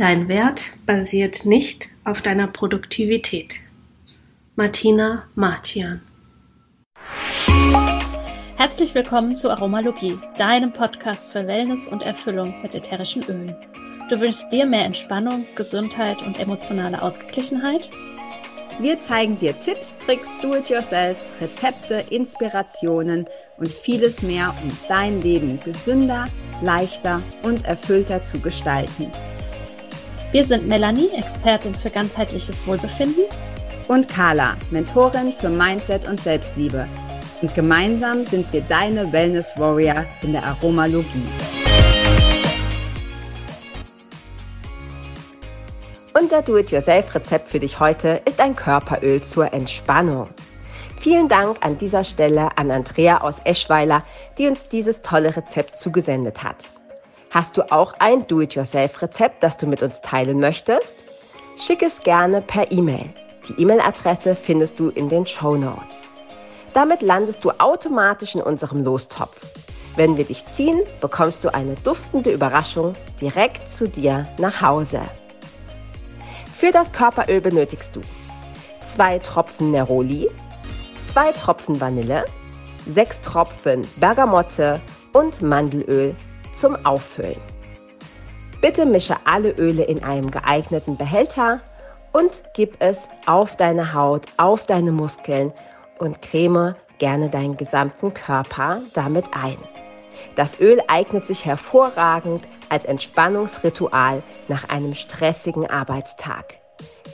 Dein Wert basiert nicht auf deiner Produktivität. Martina Martian Herzlich willkommen zu Aromalogie, deinem Podcast für Wellness und Erfüllung mit ätherischen Ölen. Du wünschst dir mehr Entspannung, Gesundheit und emotionale Ausgeglichenheit? Wir zeigen dir Tipps, Tricks, Do-it-yourselfs, Rezepte, Inspirationen und vieles mehr, um dein Leben gesünder, leichter und erfüllter zu gestalten. Wir sind Melanie, Expertin für ganzheitliches Wohlbefinden. Und Carla, Mentorin für Mindset und Selbstliebe. Und gemeinsam sind wir deine Wellness Warrior in der Aromalogie. Unser Do-it-yourself-Rezept für dich heute ist ein Körperöl zur Entspannung. Vielen Dank an dieser Stelle an Andrea aus Eschweiler, die uns dieses tolle Rezept zugesendet hat. Hast du auch ein Do-it-yourself-Rezept, das du mit uns teilen möchtest? Schick es gerne per E-Mail. Die E-Mail-Adresse findest du in den Show Notes. Damit landest du automatisch in unserem Lostopf. Wenn wir dich ziehen, bekommst du eine duftende Überraschung direkt zu dir nach Hause. Für das Körperöl benötigst du zwei Tropfen Neroli, zwei Tropfen Vanille, sechs Tropfen Bergamotte und Mandelöl zum Auffüllen. Bitte mische alle Öle in einem geeigneten Behälter und gib es auf deine Haut, auf deine Muskeln und creme gerne deinen gesamten Körper damit ein. Das Öl eignet sich hervorragend als Entspannungsritual nach einem stressigen Arbeitstag.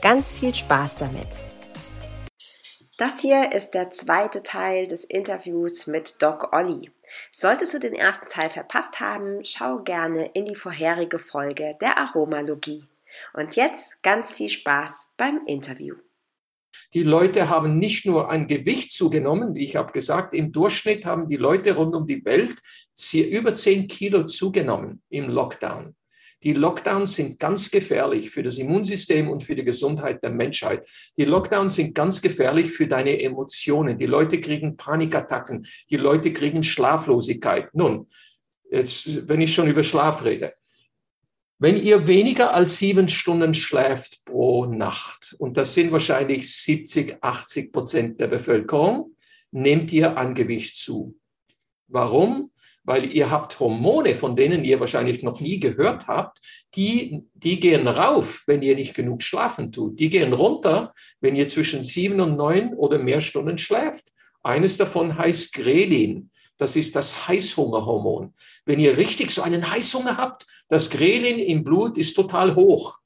Ganz viel Spaß damit! Das hier ist der zweite Teil des Interviews mit Doc Olli. Solltest du den ersten Teil verpasst haben, schau gerne in die vorherige Folge der Aromalogie. Und jetzt ganz viel Spaß beim Interview. Die Leute haben nicht nur ein Gewicht zugenommen, wie ich habe gesagt, im Durchschnitt haben die Leute rund um die Welt über 10 Kilo zugenommen im Lockdown. Die Lockdowns sind ganz gefährlich für das Immunsystem und für die Gesundheit der Menschheit. Die Lockdowns sind ganz gefährlich für deine Emotionen. Die Leute kriegen Panikattacken. Die Leute kriegen Schlaflosigkeit. Nun, jetzt, wenn ich schon über Schlaf rede. Wenn ihr weniger als sieben Stunden schläft pro Nacht, und das sind wahrscheinlich 70, 80 Prozent der Bevölkerung, nehmt ihr an Gewicht zu. Warum? Weil ihr habt Hormone, von denen ihr wahrscheinlich noch nie gehört habt, die, die gehen rauf, wenn ihr nicht genug schlafen tut. Die gehen runter, wenn ihr zwischen sieben und neun oder mehr Stunden schläft. Eines davon heißt Grelin. Das ist das Heißhungerhormon. Wenn ihr richtig so einen Heißhunger habt, das Grelin im Blut ist total hoch.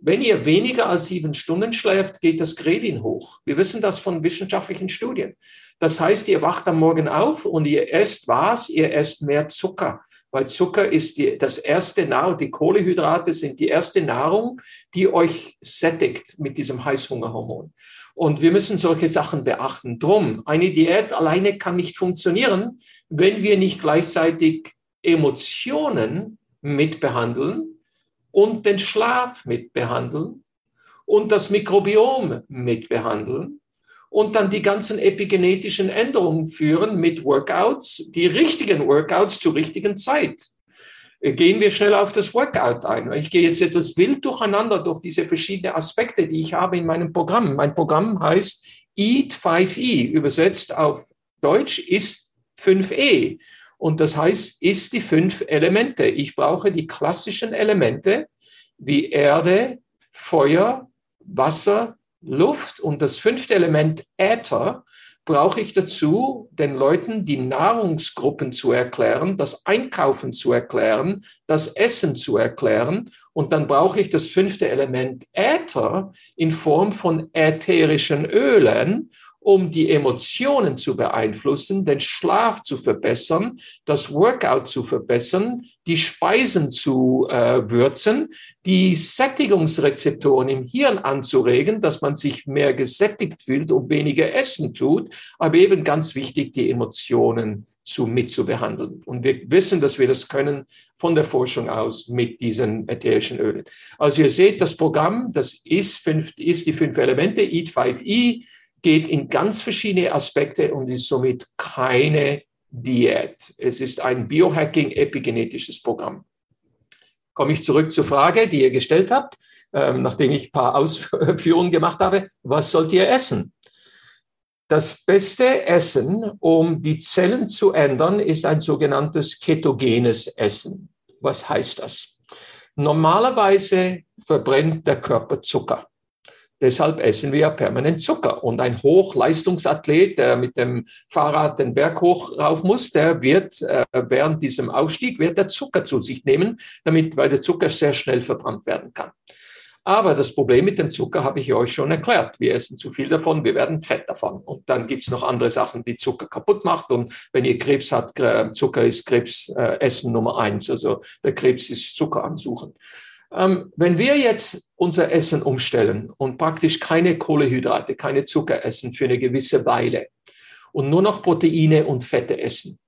Wenn ihr weniger als sieben Stunden schläft, geht das Grelin hoch. Wir wissen das von wissenschaftlichen Studien. Das heißt, ihr wacht am Morgen auf und ihr esst was? Ihr esst mehr Zucker. Weil Zucker ist die, das erste Nahrung, die Kohlehydrate sind die erste Nahrung, die euch sättigt mit diesem Heißhungerhormon. Und wir müssen solche Sachen beachten. Drum, eine Diät alleine kann nicht funktionieren, wenn wir nicht gleichzeitig Emotionen mitbehandeln und den Schlaf mitbehandeln und das Mikrobiom mitbehandeln und dann die ganzen epigenetischen Änderungen führen mit Workouts, die richtigen Workouts zur richtigen Zeit. Äh, gehen wir schnell auf das Workout ein. Ich gehe jetzt etwas wild durcheinander durch diese verschiedenen Aspekte, die ich habe in meinem Programm. Mein Programm heißt Eat 5E, übersetzt auf Deutsch ist 5E. Und das heißt, ist die fünf Elemente. Ich brauche die klassischen Elemente wie Erde, Feuer, Wasser, Luft und das fünfte Element Äther brauche ich dazu, den Leuten die Nahrungsgruppen zu erklären, das Einkaufen zu erklären, das Essen zu erklären. Und dann brauche ich das fünfte Element Äther in Form von ätherischen Ölen um die Emotionen zu beeinflussen, den Schlaf zu verbessern, das Workout zu verbessern, die Speisen zu äh, würzen, die Sättigungsrezeptoren im Hirn anzuregen, dass man sich mehr gesättigt fühlt und weniger essen tut, aber eben ganz wichtig, die Emotionen zu mitzubehandeln. Und wir wissen, dass wir das können von der Forschung aus mit diesen ätherischen Ölen. Also ihr seht, das Programm, das ist, fünf, ist die fünf Elemente, Eat 5E, geht in ganz verschiedene Aspekte und ist somit keine Diät. Es ist ein Biohacking epigenetisches Programm. komme ich zurück zur Frage, die ihr gestellt habt, ähm, nachdem ich ein paar Ausführungen gemacht habe. Was sollt ihr essen? Das beste Essen, um die Zellen zu ändern, ist ein sogenanntes ketogenes Essen. Was heißt das? Normalerweise verbrennt der Körper Zucker. Deshalb essen wir permanent Zucker. Und ein Hochleistungsathlet, der mit dem Fahrrad den Berg hoch rauf muss, der wird äh, während diesem Aufstieg wird der Zucker zu sich nehmen, damit, weil der Zucker sehr schnell verbrannt werden kann. Aber das Problem mit dem Zucker habe ich euch schon erklärt. Wir essen zu viel davon, wir werden fett davon. Und dann gibt es noch andere Sachen, die Zucker kaputt macht. Und wenn ihr Krebs habt, Zucker ist Krebsessen Nummer eins. Also der Krebs ist Zucker am Suchen. Ähm, wenn wir jetzt unser Essen umstellen und praktisch keine Kohlehydrate, keine Zucker essen für eine gewisse Weile und nur noch Proteine und Fette essen,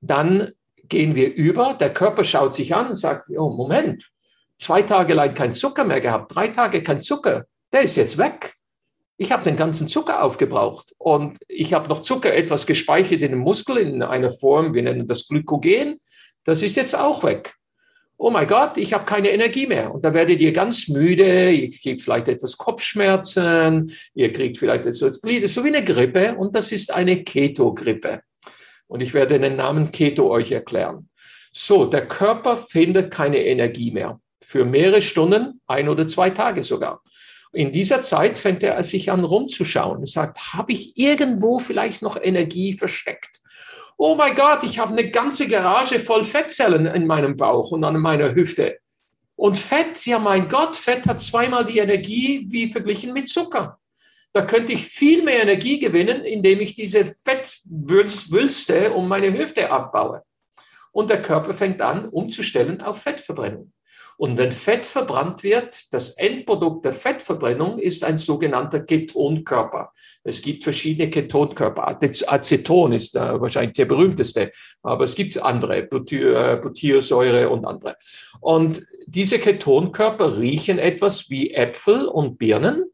dann gehen wir über, der Körper schaut sich an und sagt, oh, Moment, zwei Tage lang kein Zucker mehr gehabt, drei Tage kein Zucker, der ist jetzt weg. Ich habe den ganzen Zucker aufgebraucht und ich habe noch Zucker etwas gespeichert in den Muskel in einer Form, wir nennen das Glykogen, das ist jetzt auch weg. Oh mein Gott, ich habe keine Energie mehr. Und da werdet ihr ganz müde, ihr kriegt vielleicht etwas Kopfschmerzen, ihr kriegt vielleicht etwas Glied, so wie eine Grippe und das ist eine Keto-Grippe. Und ich werde den Namen Keto euch erklären. So, der Körper findet keine Energie mehr für mehrere Stunden, ein oder zwei Tage sogar. In dieser Zeit fängt er sich an rumzuschauen und sagt, habe ich irgendwo vielleicht noch Energie versteckt? Oh mein Gott, ich habe eine ganze Garage voll Fettzellen in meinem Bauch und an meiner Hüfte. Und Fett, ja mein Gott, Fett hat zweimal die Energie wie verglichen mit Zucker. Da könnte ich viel mehr Energie gewinnen, indem ich diese Fettwülste um meine Hüfte abbaue. Und der Körper fängt an, umzustellen auf Fettverbrennung. Und wenn Fett verbrannt wird, das Endprodukt der Fettverbrennung ist ein sogenannter Ketonkörper. Es gibt verschiedene Ketonkörper. Aceton ist äh, wahrscheinlich der berühmteste, aber es gibt andere, Butyr, Butyrsäure und andere. Und diese Ketonkörper riechen etwas wie Äpfel und Birnen.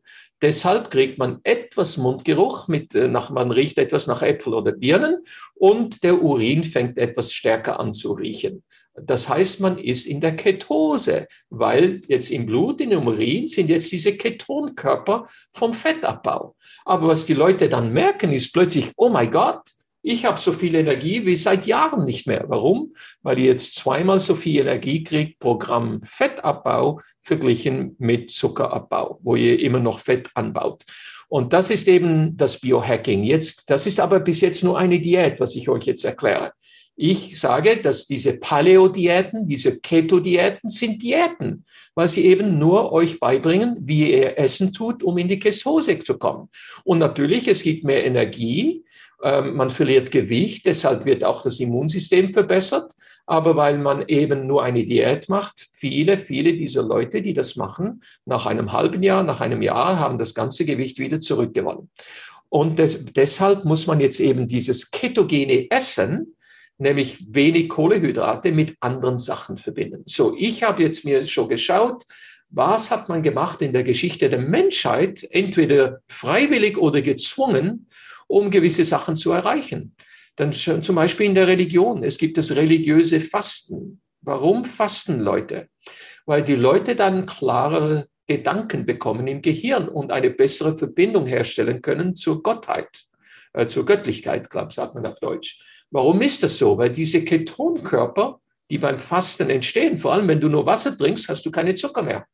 Deshalb kriegt man etwas Mundgeruch, mit, äh, nach, man riecht etwas nach Äpfel oder Birnen und der Urin fängt etwas stärker an zu riechen. Das heißt, man ist in der Ketose, weil jetzt im Blut, in dem Urin sind jetzt diese Ketonkörper vom Fettabbau. Aber was die Leute dann merken, ist plötzlich, oh mein Gott, ich habe so viel Energie wie seit Jahren nicht mehr. Warum? Weil ihr jetzt zweimal so viel Energie kriegt pro Gramm Fettabbau verglichen mit Zuckerabbau, wo ihr immer noch Fett anbaut. Und das ist eben das Biohacking. Jetzt, das ist aber bis jetzt nur eine Diät, was ich euch jetzt erkläre. Ich sage, dass diese Paleo-Diäten, diese Keto-Diäten sind Diäten, weil sie eben nur euch beibringen, wie ihr Essen tut, um in die Ketose zu kommen. Und natürlich, es gibt mehr Energie, man verliert Gewicht, deshalb wird auch das Immunsystem verbessert. Aber weil man eben nur eine Diät macht, viele, viele dieser Leute, die das machen, nach einem halben Jahr, nach einem Jahr, haben das ganze Gewicht wieder zurückgewonnen. Und des, deshalb muss man jetzt eben dieses ketogene Essen, nämlich wenig Kohlehydrate mit anderen Sachen verbinden. So, ich habe jetzt mir schon geschaut, was hat man gemacht in der Geschichte der Menschheit, entweder freiwillig oder gezwungen, um gewisse Sachen zu erreichen. Dann zum Beispiel in der Religion. Es gibt das religiöse Fasten. Warum fasten Leute? Weil die Leute dann klarere Gedanken bekommen im Gehirn und eine bessere Verbindung herstellen können zur Gottheit, äh, zur Göttlichkeit, glaube sagt man auf Deutsch. Warum ist das so? Weil diese Ketonkörper, die beim Fasten entstehen, vor allem wenn du nur Wasser trinkst, hast du keine Zucker mehr.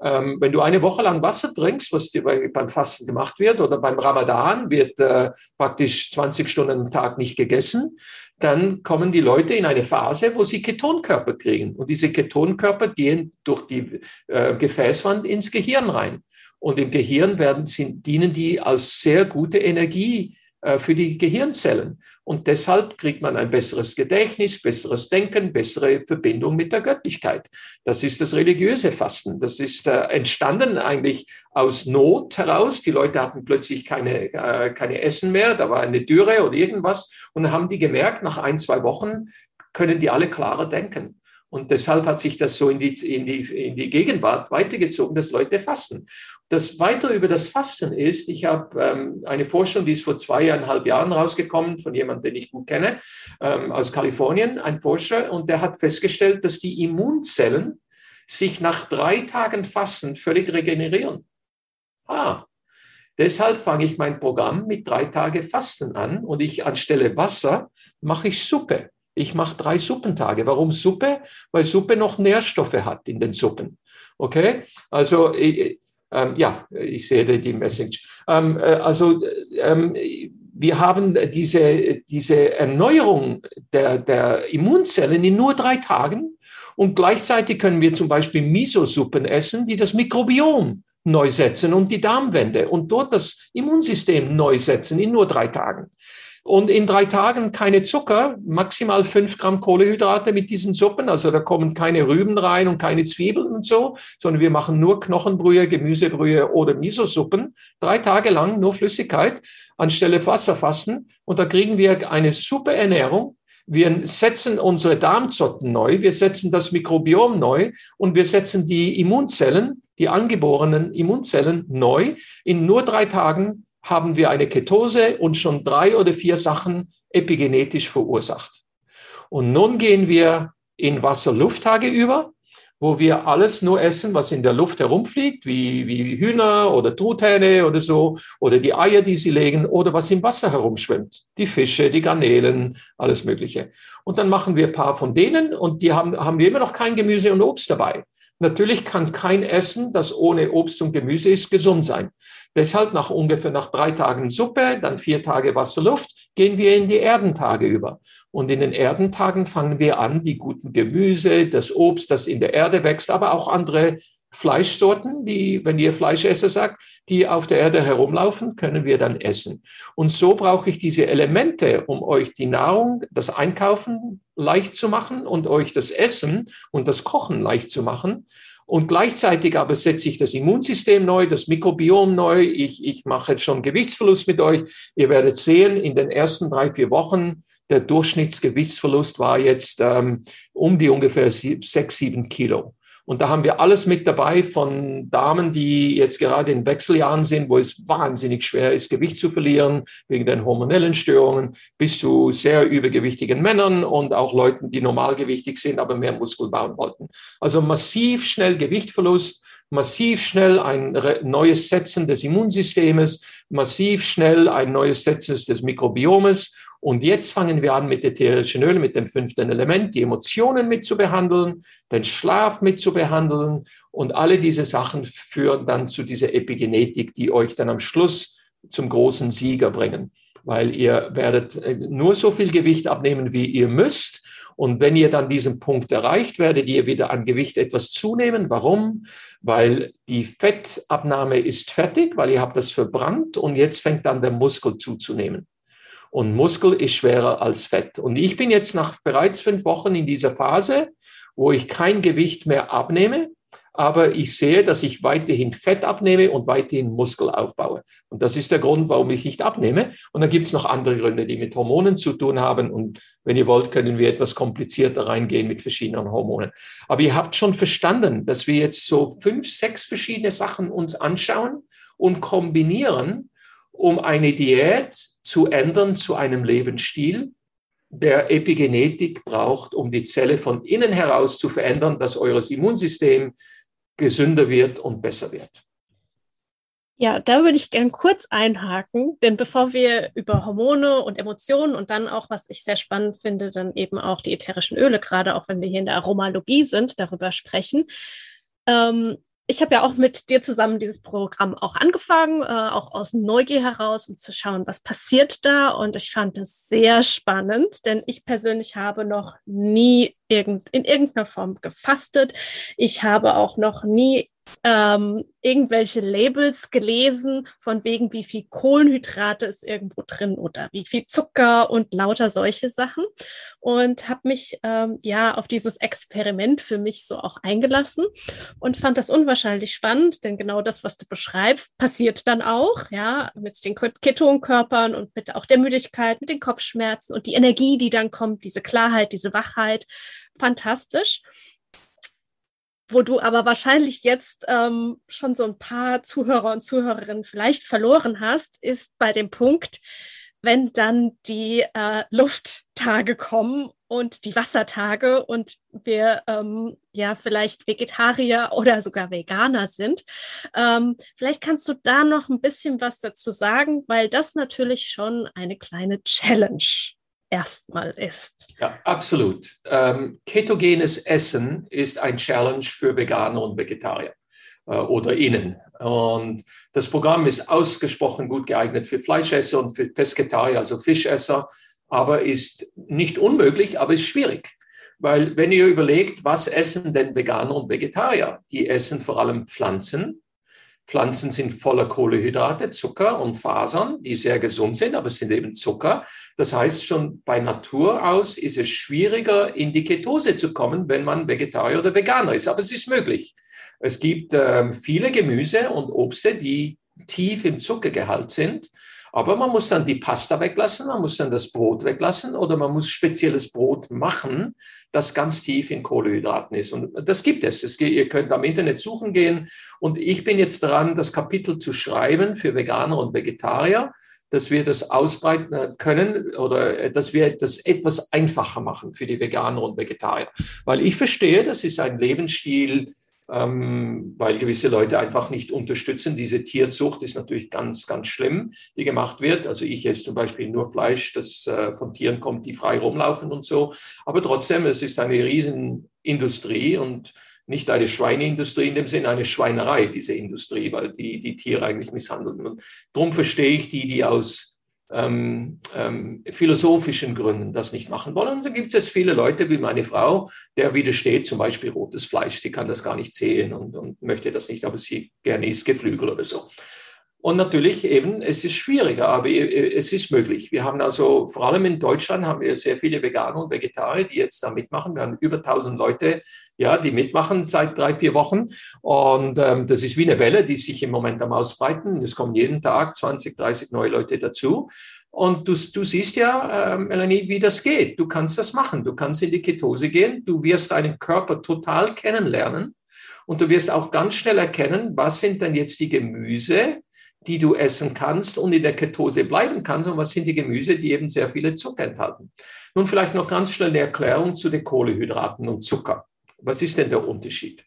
Ähm, wenn du eine Woche lang Wasser trinkst, was beim Fasten gemacht wird, oder beim Ramadan wird äh, praktisch 20 Stunden am Tag nicht gegessen, dann kommen die Leute in eine Phase, wo sie Ketonkörper kriegen. Und diese Ketonkörper gehen durch die äh, Gefäßwand ins Gehirn rein. Und im Gehirn werden, sind, dienen die als sehr gute Energie für die Gehirnzellen. Und deshalb kriegt man ein besseres Gedächtnis, besseres Denken, bessere Verbindung mit der Göttlichkeit. Das ist das religiöse Fasten. Das ist äh, entstanden eigentlich aus Not heraus. Die Leute hatten plötzlich keine, äh, keine Essen mehr, da war eine Dürre oder irgendwas. Und dann haben die gemerkt, nach ein, zwei Wochen können die alle klarer denken. Und deshalb hat sich das so in die, in die, in die Gegenwart weitergezogen, dass Leute fasten. Das weiter über das Fasten ist, ich habe ähm, eine Forschung, die ist vor zweieinhalb Jahren rausgekommen von jemandem, den ich gut kenne, ähm, aus Kalifornien, ein Forscher, und der hat festgestellt, dass die Immunzellen sich nach drei Tagen Fasten völlig regenerieren. Ah, Deshalb fange ich mein Programm mit drei Tage Fasten an und ich anstelle Wasser mache ich Suppe. Ich mache drei Suppentage. Warum Suppe? Weil Suppe noch Nährstoffe hat in den Suppen. Okay? Also, äh, ähm, ja, ich sehe die Message. Ähm, äh, also, ähm, wir haben diese, diese Erneuerung der, der Immunzellen in nur drei Tagen und gleichzeitig können wir zum Beispiel Miso-Suppen essen, die das Mikrobiom neu setzen und die Darmwände und dort das Immunsystem neu setzen in nur drei Tagen. Und in drei Tagen keine Zucker, maximal fünf Gramm Kohlehydrate mit diesen Suppen. Also da kommen keine Rüben rein und keine Zwiebeln und so, sondern wir machen nur Knochenbrühe, Gemüsebrühe oder Miso-Suppen. Drei Tage lang nur Flüssigkeit anstelle Wasserfasten. Und da kriegen wir eine super Ernährung. Wir setzen unsere Darmzotten neu, wir setzen das Mikrobiom neu und wir setzen die Immunzellen, die angeborenen Immunzellen neu. In nur drei Tagen haben wir eine Ketose und schon drei oder vier Sachen epigenetisch verursacht. Und nun gehen wir in Wasser-Luft-Tage über, wo wir alles nur essen, was in der Luft herumfliegt, wie, wie Hühner oder Truthähne oder so, oder die Eier, die sie legen, oder was im Wasser herumschwimmt. Die Fische, die Garnelen, alles Mögliche. Und dann machen wir ein paar von denen und die haben, haben wir immer noch kein Gemüse und Obst dabei. Natürlich kann kein Essen, das ohne Obst und Gemüse ist, gesund sein. Deshalb nach ungefähr nach drei Tagen Suppe, dann vier Tage Wasserluft, gehen wir in die Erdentage über. Und in den Erdentagen fangen wir an, die guten Gemüse, das Obst, das in der Erde wächst, aber auch andere Fleischsorten, die, wenn ihr Fleischesser sagt, die auf der Erde herumlaufen, können wir dann essen. Und so brauche ich diese Elemente, um euch die Nahrung, das Einkaufen leicht zu machen und euch das Essen und das Kochen leicht zu machen. Und gleichzeitig aber setze ich das Immunsystem neu, das Mikrobiom neu. Ich, ich mache jetzt schon Gewichtsverlust mit euch. Ihr werdet sehen, in den ersten drei, vier Wochen, der Durchschnittsgewichtsverlust war jetzt ähm, um die ungefähr sechs, sieben Kilo. Und da haben wir alles mit dabei von Damen, die jetzt gerade in Wechseljahren sind, wo es wahnsinnig schwer ist, Gewicht zu verlieren wegen den hormonellen Störungen, bis zu sehr übergewichtigen Männern und auch Leuten, die normalgewichtig sind, aber mehr Muskel bauen wollten. Also massiv schnell Gewichtverlust, massiv schnell ein neues Setzen des Immunsystems, massiv schnell ein neues Setzen des Mikrobiomes und jetzt fangen wir an mit ätherischen Ölen, mit dem fünften Element, die Emotionen mit zu behandeln, den Schlaf mit zu behandeln. Und alle diese Sachen führen dann zu dieser Epigenetik, die euch dann am Schluss zum großen Sieger bringen. Weil ihr werdet äh, nur so viel Gewicht abnehmen, wie ihr müsst. Und wenn ihr dann diesen Punkt erreicht, werdet ihr wieder an Gewicht etwas zunehmen. Warum? Weil die Fettabnahme ist fertig, weil ihr habt das verbrannt und jetzt fängt dann der Muskel zuzunehmen. Und Muskel ist schwerer als Fett. Und ich bin jetzt nach bereits fünf Wochen in dieser Phase, wo ich kein Gewicht mehr abnehme, aber ich sehe, dass ich weiterhin Fett abnehme und weiterhin Muskel aufbaue. Und das ist der Grund, warum ich nicht abnehme. Und dann gibt es noch andere Gründe, die mit Hormonen zu tun haben. Und wenn ihr wollt, können wir etwas komplizierter reingehen mit verschiedenen Hormonen. Aber ihr habt schon verstanden, dass wir jetzt so fünf, sechs verschiedene Sachen uns anschauen und kombinieren, um eine Diät zu ändern zu einem Lebensstil, der Epigenetik braucht, um die Zelle von innen heraus zu verändern, dass eures Immunsystem gesünder wird und besser wird. Ja, da würde ich gern kurz einhaken, denn bevor wir über Hormone und Emotionen und dann auch, was ich sehr spannend finde, dann eben auch die ätherischen Öle, gerade auch wenn wir hier in der Aromalogie sind, darüber sprechen, ähm, ich habe ja auch mit dir zusammen dieses Programm auch angefangen, äh, auch aus Neugier heraus, um zu schauen, was passiert da. Und ich fand es sehr spannend, denn ich persönlich habe noch nie irgend, in irgendeiner Form gefastet. Ich habe auch noch nie ähm, irgendwelche Labels gelesen, von wegen, wie viel Kohlenhydrate ist irgendwo drin oder wie viel Zucker und lauter solche Sachen. Und habe mich ähm, ja auf dieses Experiment für mich so auch eingelassen und fand das unwahrscheinlich spannend, denn genau das, was du beschreibst, passiert dann auch, ja, mit den Ketonkörpern und mit auch der Müdigkeit, mit den Kopfschmerzen und die Energie, die dann kommt, diese Klarheit, diese Wachheit. Fantastisch wo du aber wahrscheinlich jetzt ähm, schon so ein paar Zuhörer und Zuhörerinnen vielleicht verloren hast, ist bei dem Punkt, wenn dann die äh, Lufttage kommen und die Wassertage und wir ähm, ja vielleicht Vegetarier oder sogar Veganer sind. Ähm, vielleicht kannst du da noch ein bisschen was dazu sagen, weil das natürlich schon eine kleine Challenge erstmal ist. Ja, absolut. Ähm, ketogenes Essen ist ein Challenge für Veganer und Vegetarier äh, oder Ihnen. Und das Programm ist ausgesprochen gut geeignet für Fleischesser und für Pesketarier, also Fischesser, aber ist nicht unmöglich, aber ist schwierig. Weil wenn ihr überlegt, was essen denn Veganer und Vegetarier? Die essen vor allem Pflanzen, Pflanzen sind voller Kohlehydrate, Zucker und Fasern, die sehr gesund sind, aber es sind eben Zucker. Das heißt, schon bei Natur aus ist es schwieriger, in die Ketose zu kommen, wenn man Vegetarier oder Veganer ist. Aber es ist möglich. Es gibt äh, viele Gemüse und Obste, die tief im Zuckergehalt sind. Aber man muss dann die Pasta weglassen, man muss dann das Brot weglassen oder man muss spezielles Brot machen, das ganz tief in Kohlehydraten ist. Und das gibt es. es ihr könnt am Internet suchen gehen. Und ich bin jetzt dran, das Kapitel zu schreiben für Veganer und Vegetarier dass wir das ausbreiten können oder dass wir das etwas einfacher machen für die Veganer und Vegetarier. Weil ich verstehe, das ist ein Lebensstil, ähm, weil gewisse Leute einfach nicht unterstützen. Diese Tierzucht ist natürlich ganz, ganz schlimm, die gemacht wird. Also ich esse zum Beispiel nur Fleisch, das äh, von Tieren kommt, die frei rumlaufen und so. Aber trotzdem, es ist eine Riesenindustrie und nicht eine Schweineindustrie in dem Sinne, eine Schweinerei, diese Industrie, weil die die Tiere eigentlich misshandeln. Und darum verstehe ich die, die aus ähm, ähm, philosophischen Gründen das nicht machen wollen. Und da gibt es jetzt viele Leute wie meine Frau, der widersteht zum Beispiel rotes Fleisch, die kann das gar nicht sehen und, und möchte das nicht, aber sie gerne isst Geflügel oder so. Und natürlich eben, es ist schwieriger, aber es ist möglich. Wir haben also, vor allem in Deutschland haben wir sehr viele Veganer und Vegetarier, die jetzt da mitmachen. Wir haben über 1000 Leute, ja, die mitmachen seit drei, vier Wochen. Und ähm, das ist wie eine Welle, die sich im Moment am Ausbreiten. Es kommen jeden Tag 20, 30 neue Leute dazu. Und du, du siehst ja, äh, Melanie, wie das geht. Du kannst das machen. Du kannst in die Ketose gehen. Du wirst deinen Körper total kennenlernen. Und du wirst auch ganz schnell erkennen, was sind denn jetzt die Gemüse, die du essen kannst und in der Ketose bleiben kannst und was sind die Gemüse, die eben sehr viele Zucker enthalten. Nun vielleicht noch ganz schnell eine Erklärung zu den Kohlehydraten und Zucker. Was ist denn der Unterschied?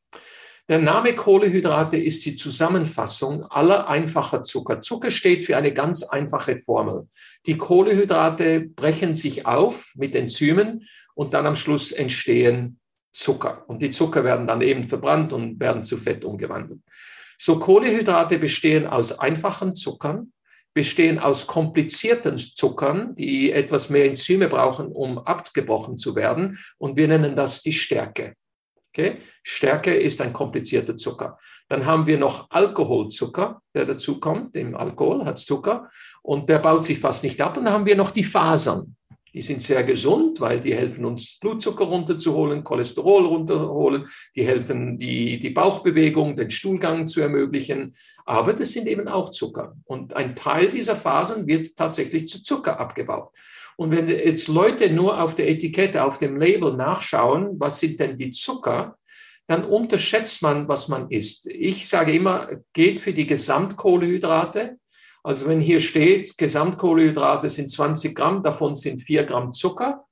Der Name Kohlehydrate ist die Zusammenfassung aller einfacher Zucker. Zucker steht für eine ganz einfache Formel. Die Kohlehydrate brechen sich auf mit Enzymen und dann am Schluss entstehen Zucker. Und die Zucker werden dann eben verbrannt und werden zu Fett umgewandelt. So Kohlehydrate bestehen aus einfachen Zuckern, bestehen aus komplizierten Zuckern, die etwas mehr Enzyme brauchen, um abgebrochen zu werden. Und wir nennen das die Stärke. Okay? Stärke ist ein komplizierter Zucker. Dann haben wir noch Alkoholzucker, der dazu kommt. Im Alkohol hat Zucker und der baut sich fast nicht ab. Und dann haben wir noch die Fasern. Die sind sehr gesund, weil die helfen uns, Blutzucker runterzuholen, Cholesterol runterholen, die helfen, die, die Bauchbewegung, den Stuhlgang zu ermöglichen. Aber das sind eben auch Zucker. Und ein Teil dieser Fasern wird tatsächlich zu Zucker abgebaut. Und wenn jetzt Leute nur auf der Etikette, auf dem Label nachschauen, was sind denn die Zucker, dann unterschätzt man, was man isst. Ich sage immer, geht für die Gesamtkohlehydrate, also wenn hier steht, Gesamtkohlehydrate sind 20 Gramm, davon sind 4 Gramm Zucker.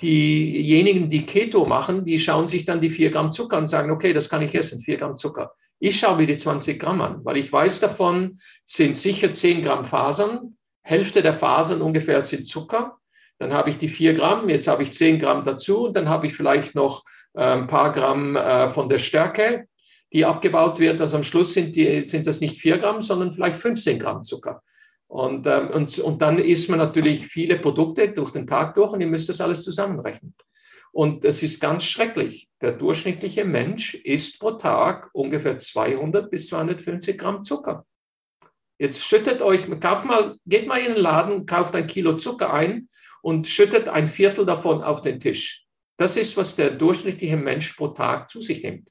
Diejenigen, die Keto machen, die schauen sich dann die 4 Gramm Zucker und sagen, okay, das kann ich essen, 4 Gramm Zucker. Ich schaue mir die 20 Gramm an, weil ich weiß davon, sind sicher 10 Gramm Fasern, Hälfte der Fasern ungefähr sind Zucker. Dann habe ich die 4 Gramm, jetzt habe ich 10 Gramm dazu und dann habe ich vielleicht noch äh, ein paar Gramm äh, von der Stärke die abgebaut wird. Also am Schluss sind, die, sind das nicht vier Gramm, sondern vielleicht 15 Gramm Zucker. Und, ähm, und, und dann isst man natürlich viele Produkte durch den Tag durch und ihr müsst das alles zusammenrechnen. Und es ist ganz schrecklich. Der durchschnittliche Mensch isst pro Tag ungefähr 200 bis 250 Gramm Zucker. Jetzt schüttet euch, kauft mal, geht mal in den Laden, kauft ein Kilo Zucker ein und schüttet ein Viertel davon auf den Tisch. Das ist, was der durchschnittliche Mensch pro Tag zu sich nimmt.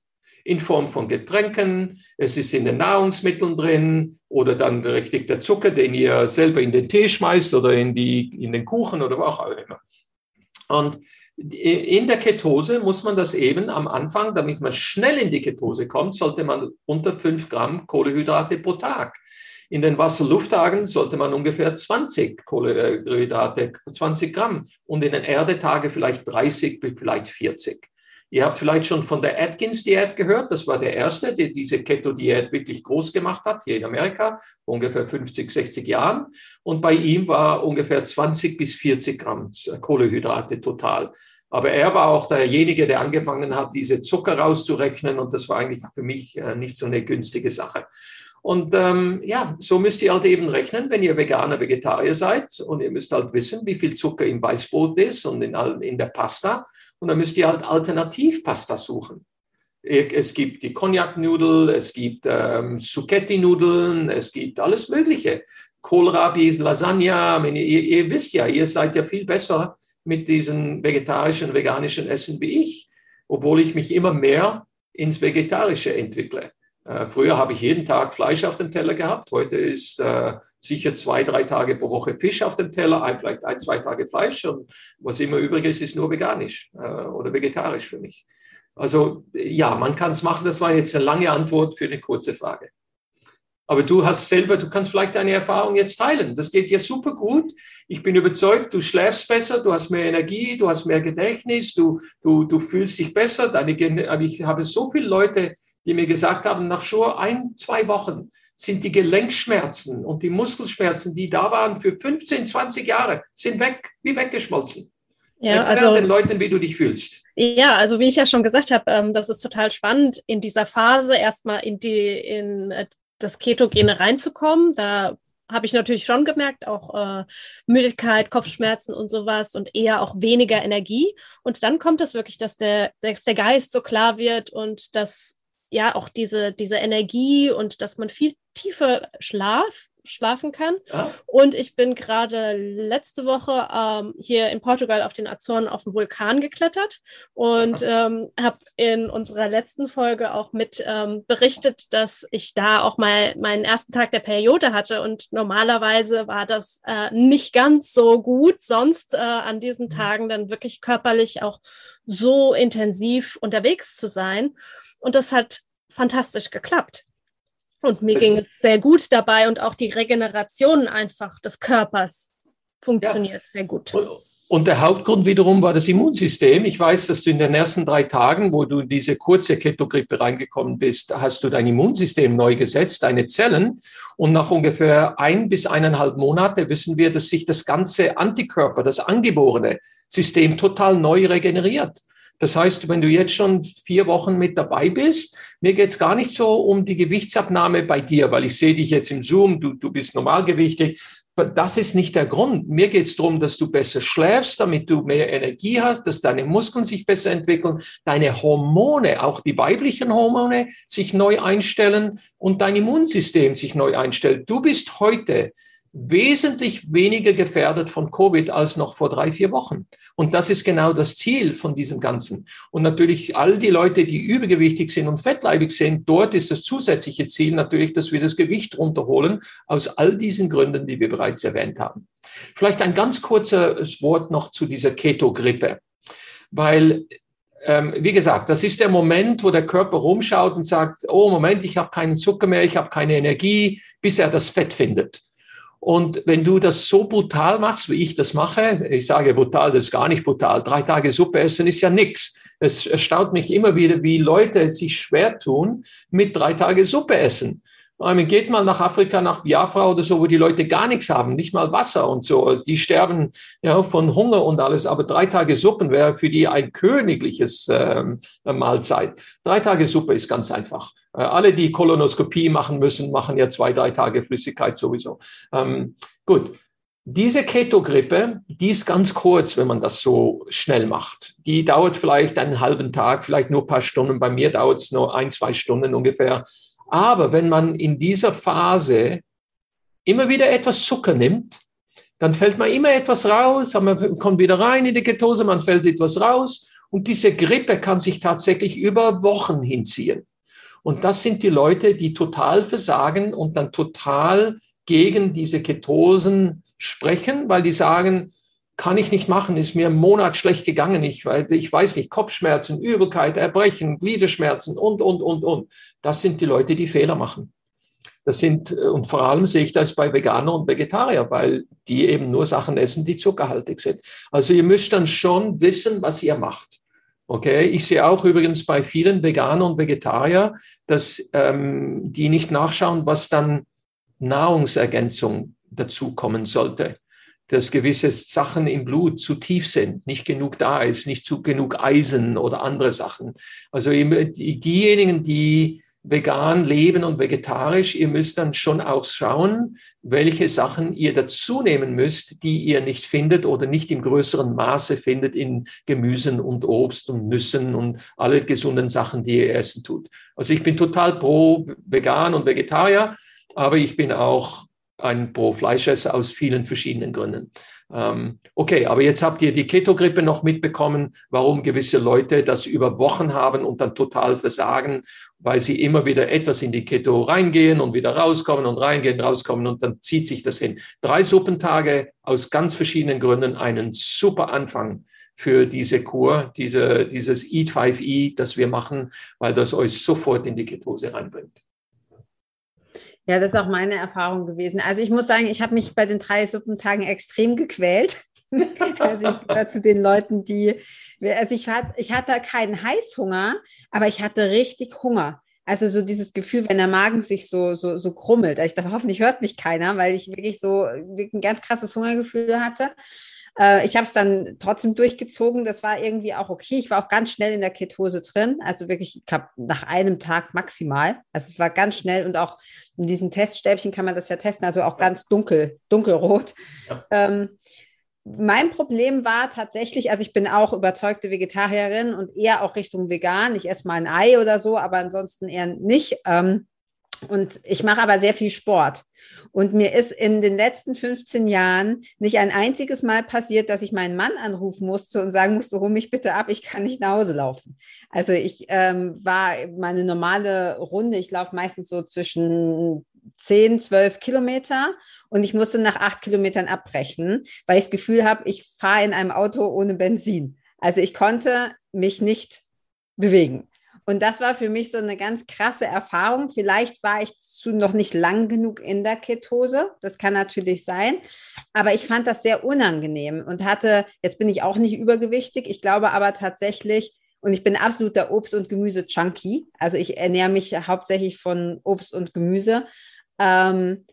In Form von Getränken, es ist in den Nahrungsmitteln drin oder dann richtig der Zucker, den ihr selber in den Tee schmeißt oder in, die, in den Kuchen oder wo auch immer. Und in der Ketose muss man das eben am Anfang, damit man schnell in die Ketose kommt, sollte man unter 5 Gramm Kohlehydrate pro Tag. In den Wasserlufttagen sollte man ungefähr 20 Kohlenhydrate, 20 Gramm und in den Erdetagen vielleicht 30 bis vielleicht 40. Ihr habt vielleicht schon von der Atkins-Diät gehört. Das war der erste, der diese Keto-Diät wirklich groß gemacht hat, hier in Amerika, vor ungefähr 50, 60 Jahren. Und bei ihm war ungefähr 20 bis 40 Gramm Kohlenhydrate total. Aber er war auch derjenige, der angefangen hat, diese Zucker rauszurechnen. Und das war eigentlich für mich äh, nicht so eine günstige Sache. Und ähm, ja, so müsst ihr halt eben rechnen, wenn ihr Veganer, Vegetarier seid und ihr müsst halt wissen, wie viel Zucker im Weißbrot ist und in, in der Pasta. Und dann müsst ihr halt Alternativpasta suchen. Es gibt die Cognac-Nudel, es gibt ähm, Zucchetti-Nudeln, es gibt alles Mögliche. Kohlrabi, Lasagne, ihr, ihr wisst ja, ihr seid ja viel besser mit diesen vegetarischen, veganischen Essen wie ich, obwohl ich mich immer mehr ins Vegetarische entwickle. Äh, früher habe ich jeden Tag Fleisch auf dem Teller gehabt. Heute ist äh, sicher zwei, drei Tage pro Woche Fisch auf dem Teller, ein, vielleicht ein, zwei Tage Fleisch. Und was immer übrig ist, ist nur veganisch äh, oder vegetarisch für mich. Also ja, man kann es machen. Das war jetzt eine lange Antwort für eine kurze Frage. Aber du hast selber, du kannst vielleicht deine Erfahrung jetzt teilen. Das geht dir super gut. Ich bin überzeugt, du schläfst besser, du hast mehr Energie, du hast mehr Gedächtnis, du, du, du fühlst dich besser. Deine, ich habe so viele Leute, die mir gesagt haben, nach schon ein, zwei Wochen sind die Gelenkschmerzen und die Muskelschmerzen, die da waren für 15, 20 Jahre, sind weg, wie weggeschmolzen. Ja, Erklär also, den Leuten, wie du dich fühlst. Ja, also wie ich ja schon gesagt habe, ähm, das ist total spannend, in dieser Phase erstmal in die in äh, das Ketogene reinzukommen. Da habe ich natürlich schon gemerkt, auch äh, Müdigkeit, Kopfschmerzen und sowas und eher auch weniger Energie. Und dann kommt es wirklich, dass der, dass der Geist so klar wird und dass ja auch diese, diese Energie und dass man viel tiefer Schlaf schlafen kann. Ja. Und ich bin gerade letzte Woche ähm, hier in Portugal auf den Azoren auf den Vulkan geklettert und ähm, habe in unserer letzten Folge auch mit ähm, berichtet, dass ich da auch mal meinen ersten Tag der Periode hatte und normalerweise war das äh, nicht ganz so gut, sonst äh, an diesen mhm. Tagen dann wirklich körperlich auch so intensiv unterwegs zu sein. Und das hat fantastisch geklappt. Und mir ging es sehr gut dabei und auch die Regeneration einfach des Körpers funktioniert ja. sehr gut. Und der Hauptgrund wiederum war das Immunsystem. Ich weiß, dass du in den ersten drei Tagen, wo du diese kurze Ketogrippe reingekommen bist, hast du dein Immunsystem neu gesetzt, deine Zellen. Und nach ungefähr ein bis eineinhalb Monate wissen wir, dass sich das ganze Antikörper, das angeborene System total neu regeneriert. Das heißt, wenn du jetzt schon vier Wochen mit dabei bist, mir geht es gar nicht so um die Gewichtsabnahme bei dir, weil ich sehe dich jetzt im Zoom, du, du bist normalgewichtig. Das ist nicht der Grund. Mir geht es darum, dass du besser schläfst, damit du mehr Energie hast, dass deine Muskeln sich besser entwickeln, deine Hormone, auch die weiblichen Hormone, sich neu einstellen und dein Immunsystem sich neu einstellt. Du bist heute wesentlich weniger gefährdet von Covid als noch vor drei, vier Wochen. Und das ist genau das Ziel von diesem Ganzen. Und natürlich all die Leute, die übergewichtig sind und fettleibig sind, dort ist das zusätzliche Ziel natürlich, dass wir das Gewicht runterholen, aus all diesen Gründen, die wir bereits erwähnt haben. Vielleicht ein ganz kurzes Wort noch zu dieser Keto-Grippe. Weil ähm, wie gesagt, das ist der Moment, wo der Körper rumschaut und sagt, oh Moment, ich habe keinen Zucker mehr, ich habe keine Energie, bis er das Fett findet. Und wenn du das so brutal machst, wie ich das mache, ich sage brutal, das ist gar nicht brutal. Drei Tage Suppe essen ist ja nichts. Es erstaunt mich immer wieder, wie Leute sich schwer tun mit drei Tage Suppe essen. Man geht mal nach Afrika, nach Biafra oder so, wo die Leute gar nichts haben, nicht mal Wasser und so. Also die sterben ja, von Hunger und alles. Aber drei Tage Suppen wäre für die ein königliches ähm, Mahlzeit. Drei Tage Suppe ist ganz einfach. Äh, alle, die Kolonoskopie machen müssen, machen ja zwei, drei Tage Flüssigkeit sowieso. Ähm, gut. Diese Keto-Grippe, die ist ganz kurz, wenn man das so schnell macht. Die dauert vielleicht einen halben Tag, vielleicht nur ein paar Stunden. Bei mir dauert es nur ein, zwei Stunden ungefähr. Aber wenn man in dieser Phase immer wieder etwas Zucker nimmt, dann fällt man immer etwas raus, man kommt wieder rein in die Ketose, man fällt etwas raus. Und diese Grippe kann sich tatsächlich über Wochen hinziehen. Und das sind die Leute, die total versagen und dann total gegen diese Ketosen sprechen, weil die sagen, kann ich nicht machen, ist mir einen Monat schlecht gegangen, ich, ich weiß nicht, Kopfschmerzen, Übelkeit, Erbrechen, Gliederschmerzen und, und, und, und. Das sind die Leute, die Fehler machen. Das sind, und vor allem sehe ich das bei Veganer und Vegetarier, weil die eben nur Sachen essen, die zuckerhaltig sind. Also ihr müsst dann schon wissen, was ihr macht. Okay, ich sehe auch übrigens bei vielen Veganern und Vegetarier, dass ähm, die nicht nachschauen, was dann Nahrungsergänzung dazukommen sollte. Dass gewisse Sachen im Blut zu tief sind, nicht genug da ist, nicht zu genug Eisen oder andere Sachen. Also diejenigen, die vegan leben und vegetarisch, ihr müsst dann schon auch schauen, welche Sachen ihr dazu nehmen müsst, die ihr nicht findet oder nicht im größeren Maße findet in Gemüsen und Obst und Nüssen und alle gesunden Sachen, die ihr essen tut. Also ich bin total pro vegan und Vegetarier, aber ich bin auch ein Pro-Fleischesser aus vielen verschiedenen Gründen. Ähm, okay, aber jetzt habt ihr die Keto-Grippe noch mitbekommen, warum gewisse Leute das über Wochen haben und dann total versagen, weil sie immer wieder etwas in die Keto reingehen und wieder rauskommen und reingehen, rauskommen und dann zieht sich das hin. Drei Suppentage aus ganz verschiedenen Gründen einen super Anfang für diese Kur, diese, dieses Eat 5E, das wir machen, weil das euch sofort in die Ketose reinbringt. Ja, das ist auch meine Erfahrung gewesen. Also ich muss sagen, ich habe mich bei den drei Suppentagen extrem gequält. also ich gehöre zu den Leuten, die, also ich, hat, ich hatte keinen Heißhunger, aber ich hatte richtig Hunger. Also so dieses Gefühl, wenn der Magen sich so, so, so krummelt. Ich dachte, hoffentlich hört mich keiner, weil ich wirklich so wirklich ein ganz krasses Hungergefühl hatte. Äh, ich habe es dann trotzdem durchgezogen. Das war irgendwie auch okay. Ich war auch ganz schnell in der Ketose drin. Also wirklich, ich glaube, nach einem Tag maximal. Also es war ganz schnell und auch in diesen Teststäbchen kann man das ja testen. Also auch ganz dunkel, dunkelrot. Ja. Ähm, mein Problem war tatsächlich, also ich bin auch überzeugte Vegetarierin und eher auch Richtung vegan. Ich esse mal ein Ei oder so, aber ansonsten eher nicht. Ähm, und ich mache aber sehr viel Sport. Und mir ist in den letzten 15 Jahren nicht ein einziges Mal passiert, dass ich meinen Mann anrufen musste und sagen musste, hol mich bitte ab, ich kann nicht nach Hause laufen. Also ich ähm, war meine normale Runde, ich laufe meistens so zwischen 10, 12 Kilometer und ich musste nach acht Kilometern abbrechen, weil ich das Gefühl habe, ich fahre in einem Auto ohne Benzin. Also ich konnte mich nicht bewegen. Und das war für mich so eine ganz krasse Erfahrung. Vielleicht war ich zu noch nicht lang genug in der Ketose. Das kann natürlich sein. Aber ich fand das sehr unangenehm und hatte, jetzt bin ich auch nicht übergewichtig. Ich glaube aber tatsächlich, und ich bin absoluter Obst- und Gemüse-Junkie. Also ich ernähre mich hauptsächlich von Obst und Gemüse. Ähm,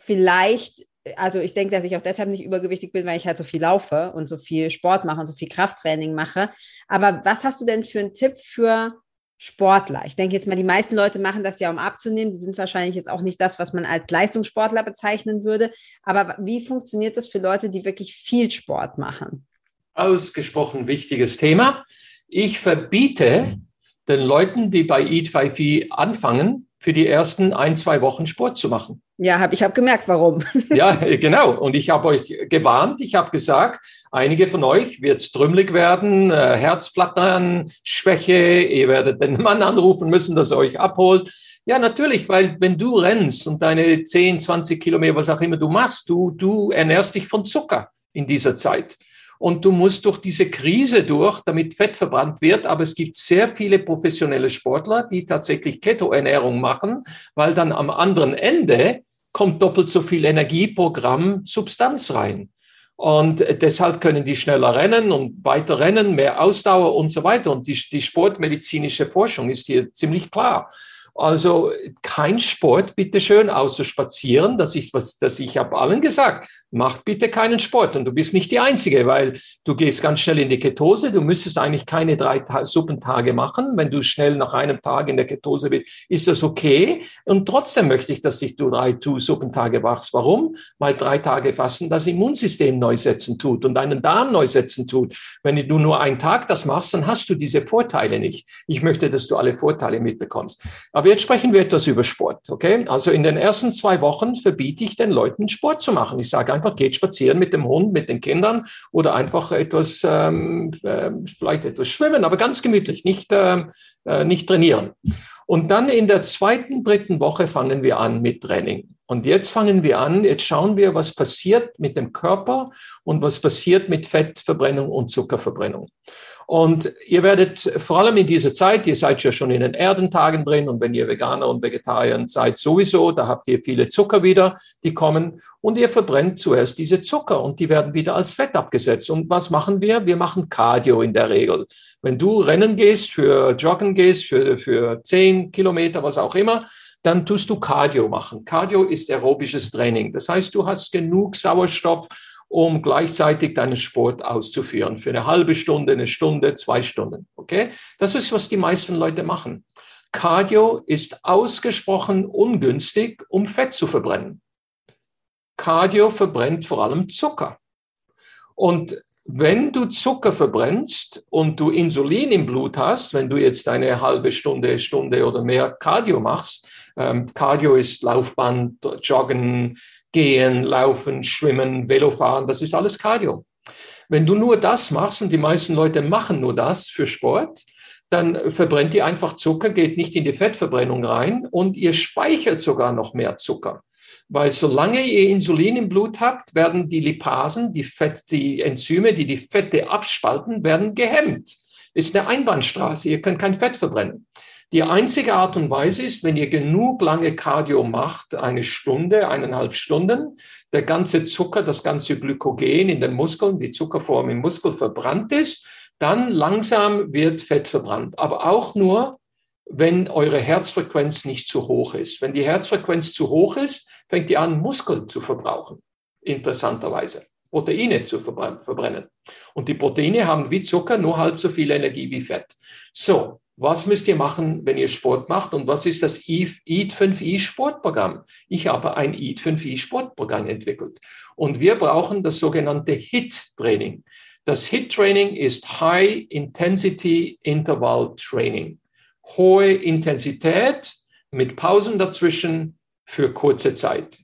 vielleicht, also ich denke, dass ich auch deshalb nicht übergewichtig bin, weil ich halt so viel laufe und so viel Sport mache und so viel Krafttraining mache. Aber was hast du denn für einen Tipp für Sportler. Ich denke jetzt mal, die meisten Leute machen das ja, um abzunehmen. Die sind wahrscheinlich jetzt auch nicht das, was man als Leistungssportler bezeichnen würde. Aber wie funktioniert das für Leute, die wirklich viel Sport machen? Ausgesprochen wichtiges Thema. Ich verbiete den Leuten, die bei Eat 5 anfangen, für die ersten ein, zwei Wochen Sport zu machen. Ja, hab, ich habe gemerkt, warum. ja, genau. Und ich habe euch gewarnt, ich habe gesagt, einige von euch wird es trümmelig werden, äh, Herzflattern, Schwäche, ihr werdet den Mann anrufen müssen, dass er euch abholt. Ja, natürlich, weil wenn du rennst und deine 10, 20 Kilometer, was auch immer du machst, du, du ernährst dich von Zucker in dieser Zeit und du musst durch diese Krise durch, damit Fett verbrannt wird. Aber es gibt sehr viele professionelle Sportler, die tatsächlich Keto-Ernährung machen, weil dann am anderen Ende kommt doppelt so viel Energie pro Gramm Substanz rein. Und deshalb können die schneller rennen und weiter rennen, mehr Ausdauer und so weiter. Und die, die sportmedizinische Forschung ist hier ziemlich klar. Also kein Sport, bitteschön, außer spazieren. Das ist was, das ich habe allen gesagt. Macht bitte keinen Sport. Und du bist nicht die Einzige, weil du gehst ganz schnell in die Ketose. Du müsstest eigentlich keine drei Ta Suppentage machen. Wenn du schnell nach einem Tag in der Ketose bist, ist das okay. Und trotzdem möchte ich, dass sich du drei Suppentage machst. Warum? Weil drei Tage Fasten das Immunsystem neu setzen tut und deinen Darm neu setzen tut. Wenn du nur einen Tag das machst, dann hast du diese Vorteile nicht. Ich möchte, dass du alle Vorteile mitbekommst. Aber jetzt sprechen wir etwas über Sport, okay? Also in den ersten zwei Wochen verbiete ich den Leuten Sport zu machen. Ich sage einfach, geht spazieren mit dem Hund, mit den Kindern oder einfach etwas, ähm, äh, vielleicht etwas schwimmen, aber ganz gemütlich, nicht, ähm, äh, nicht trainieren. Und dann in der zweiten, dritten Woche fangen wir an mit Training. Und jetzt fangen wir an, jetzt schauen wir, was passiert mit dem Körper und was passiert mit Fettverbrennung und Zuckerverbrennung. Und ihr werdet vor allem in dieser Zeit, ihr seid ja schon in den Erdentagen drin und wenn ihr Veganer und Vegetarier seid sowieso, da habt ihr viele Zucker wieder, die kommen und ihr verbrennt zuerst diese Zucker und die werden wieder als Fett abgesetzt. Und was machen wir? Wir machen Cardio in der Regel. Wenn du rennen gehst, für Joggen gehst, für, für zehn Kilometer, was auch immer, dann tust du Cardio machen. Cardio ist aerobisches Training. Das heißt, du hast genug Sauerstoff, um gleichzeitig deinen Sport auszuführen. Für eine halbe Stunde, eine Stunde, zwei Stunden. Okay? Das ist, was die meisten Leute machen. Cardio ist ausgesprochen ungünstig, um Fett zu verbrennen. Cardio verbrennt vor allem Zucker. Und wenn du Zucker verbrennst und du Insulin im Blut hast, wenn du jetzt eine halbe Stunde, Stunde oder mehr Cardio machst, ähm, Cardio ist Laufband, Joggen, Gehen, Laufen, Schwimmen, Velofahren, das ist alles Cardio. Wenn du nur das machst, und die meisten Leute machen nur das für Sport, dann verbrennt ihr einfach Zucker, geht nicht in die Fettverbrennung rein und ihr speichert sogar noch mehr Zucker. Weil solange ihr Insulin im Blut habt, werden die Lipasen, die Fett, die Enzyme, die die Fette abspalten, werden gehemmt. Ist eine Einbahnstraße. Ihr könnt kein Fett verbrennen. Die einzige Art und Weise ist, wenn ihr genug lange Cardio macht, eine Stunde, eineinhalb Stunden, der ganze Zucker, das ganze Glykogen in den Muskeln, die Zuckerform im Muskel verbrannt ist, dann langsam wird Fett verbrannt. Aber auch nur, wenn eure Herzfrequenz nicht zu hoch ist. Wenn die Herzfrequenz zu hoch ist, fängt ihr an, Muskeln zu verbrauchen. Interessanterweise. Proteine zu verbrennen. Und die Proteine haben wie Zucker nur halb so viel Energie wie Fett. So, was müsst ihr machen, wenn ihr Sport macht? Und was ist das EAT 5i Sportprogramm? Ich habe ein EAT 5i Sportprogramm entwickelt. Und wir brauchen das sogenannte HIT-Training. Das HIT-Training ist High Intensity Interval Training. Hohe Intensität mit Pausen dazwischen für kurze Zeit.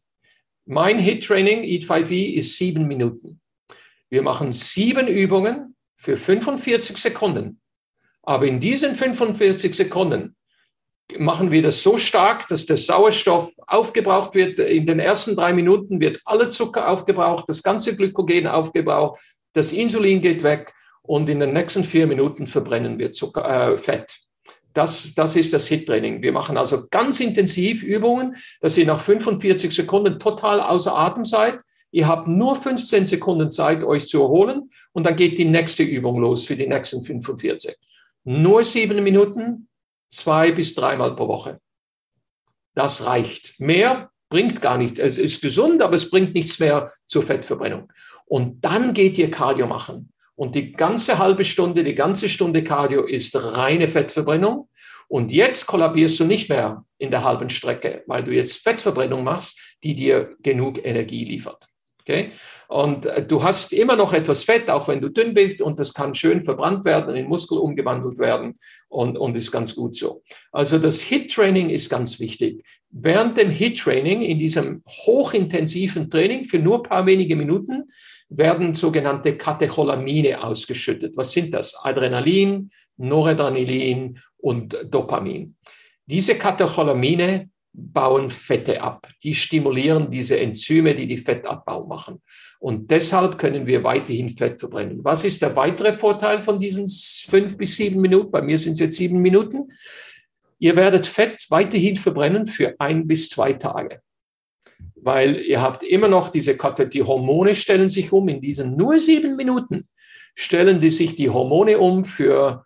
Mein HIT-Training, EAT 5i, ist sieben Minuten. Wir machen sieben Übungen für 45 Sekunden. Aber in diesen 45 Sekunden machen wir das so stark, dass der Sauerstoff aufgebraucht wird. In den ersten drei Minuten wird alle Zucker aufgebraucht, das ganze Glykogen aufgebraucht, das Insulin geht weg und in den nächsten vier Minuten verbrennen wir Zucker, äh, Fett. Das, das ist das HIT-Training. Wir machen also ganz intensiv Übungen, dass ihr nach 45 Sekunden total außer Atem seid. Ihr habt nur 15 Sekunden Zeit, euch zu erholen und dann geht die nächste Übung los für die nächsten 45. Nur sieben Minuten, zwei bis dreimal pro Woche. Das reicht. Mehr bringt gar nichts. Es ist gesund, aber es bringt nichts mehr zur Fettverbrennung. Und dann geht ihr Cardio machen. Und die ganze halbe Stunde, die ganze Stunde Cardio ist reine Fettverbrennung. Und jetzt kollabierst du nicht mehr in der halben Strecke, weil du jetzt Fettverbrennung machst, die dir genug Energie liefert. Okay? Und äh, du hast immer noch etwas Fett, auch wenn du dünn bist, und das kann schön verbrannt werden, in Muskel umgewandelt werden und, und ist ganz gut so. Also das HIT-Training ist ganz wichtig. Während dem HIT-Training, in diesem hochintensiven Training für nur ein paar wenige Minuten, werden sogenannte Katecholamine ausgeschüttet. Was sind das? Adrenalin, Noradrenalin und Dopamin. Diese Katecholamine bauen Fette ab. Die stimulieren diese Enzyme, die die Fettabbau machen. Und deshalb können wir weiterhin Fett verbrennen. Was ist der weitere Vorteil von diesen fünf bis sieben Minuten? Bei mir sind es jetzt sieben Minuten. Ihr werdet Fett weiterhin verbrennen für ein bis zwei Tage. Weil ihr habt immer noch diese Karte, die Hormone stellen sich um. In diesen nur sieben Minuten stellen die sich die Hormone um für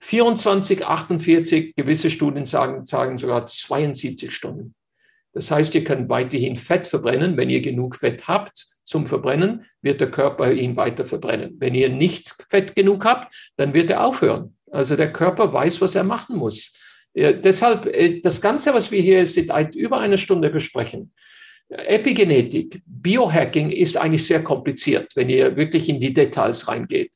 24, 48, gewisse Studien sagen, sagen sogar 72 Stunden. Das heißt, ihr könnt weiterhin Fett verbrennen. Wenn ihr genug Fett habt zum Verbrennen, wird der Körper ihn weiter verbrennen. Wenn ihr nicht Fett genug habt, dann wird er aufhören. Also der Körper weiß, was er machen muss. Ja, deshalb, äh, das Ganze, was wir hier seit über einer Stunde besprechen, Epigenetik, Biohacking ist eigentlich sehr kompliziert, wenn ihr wirklich in die Details reingeht.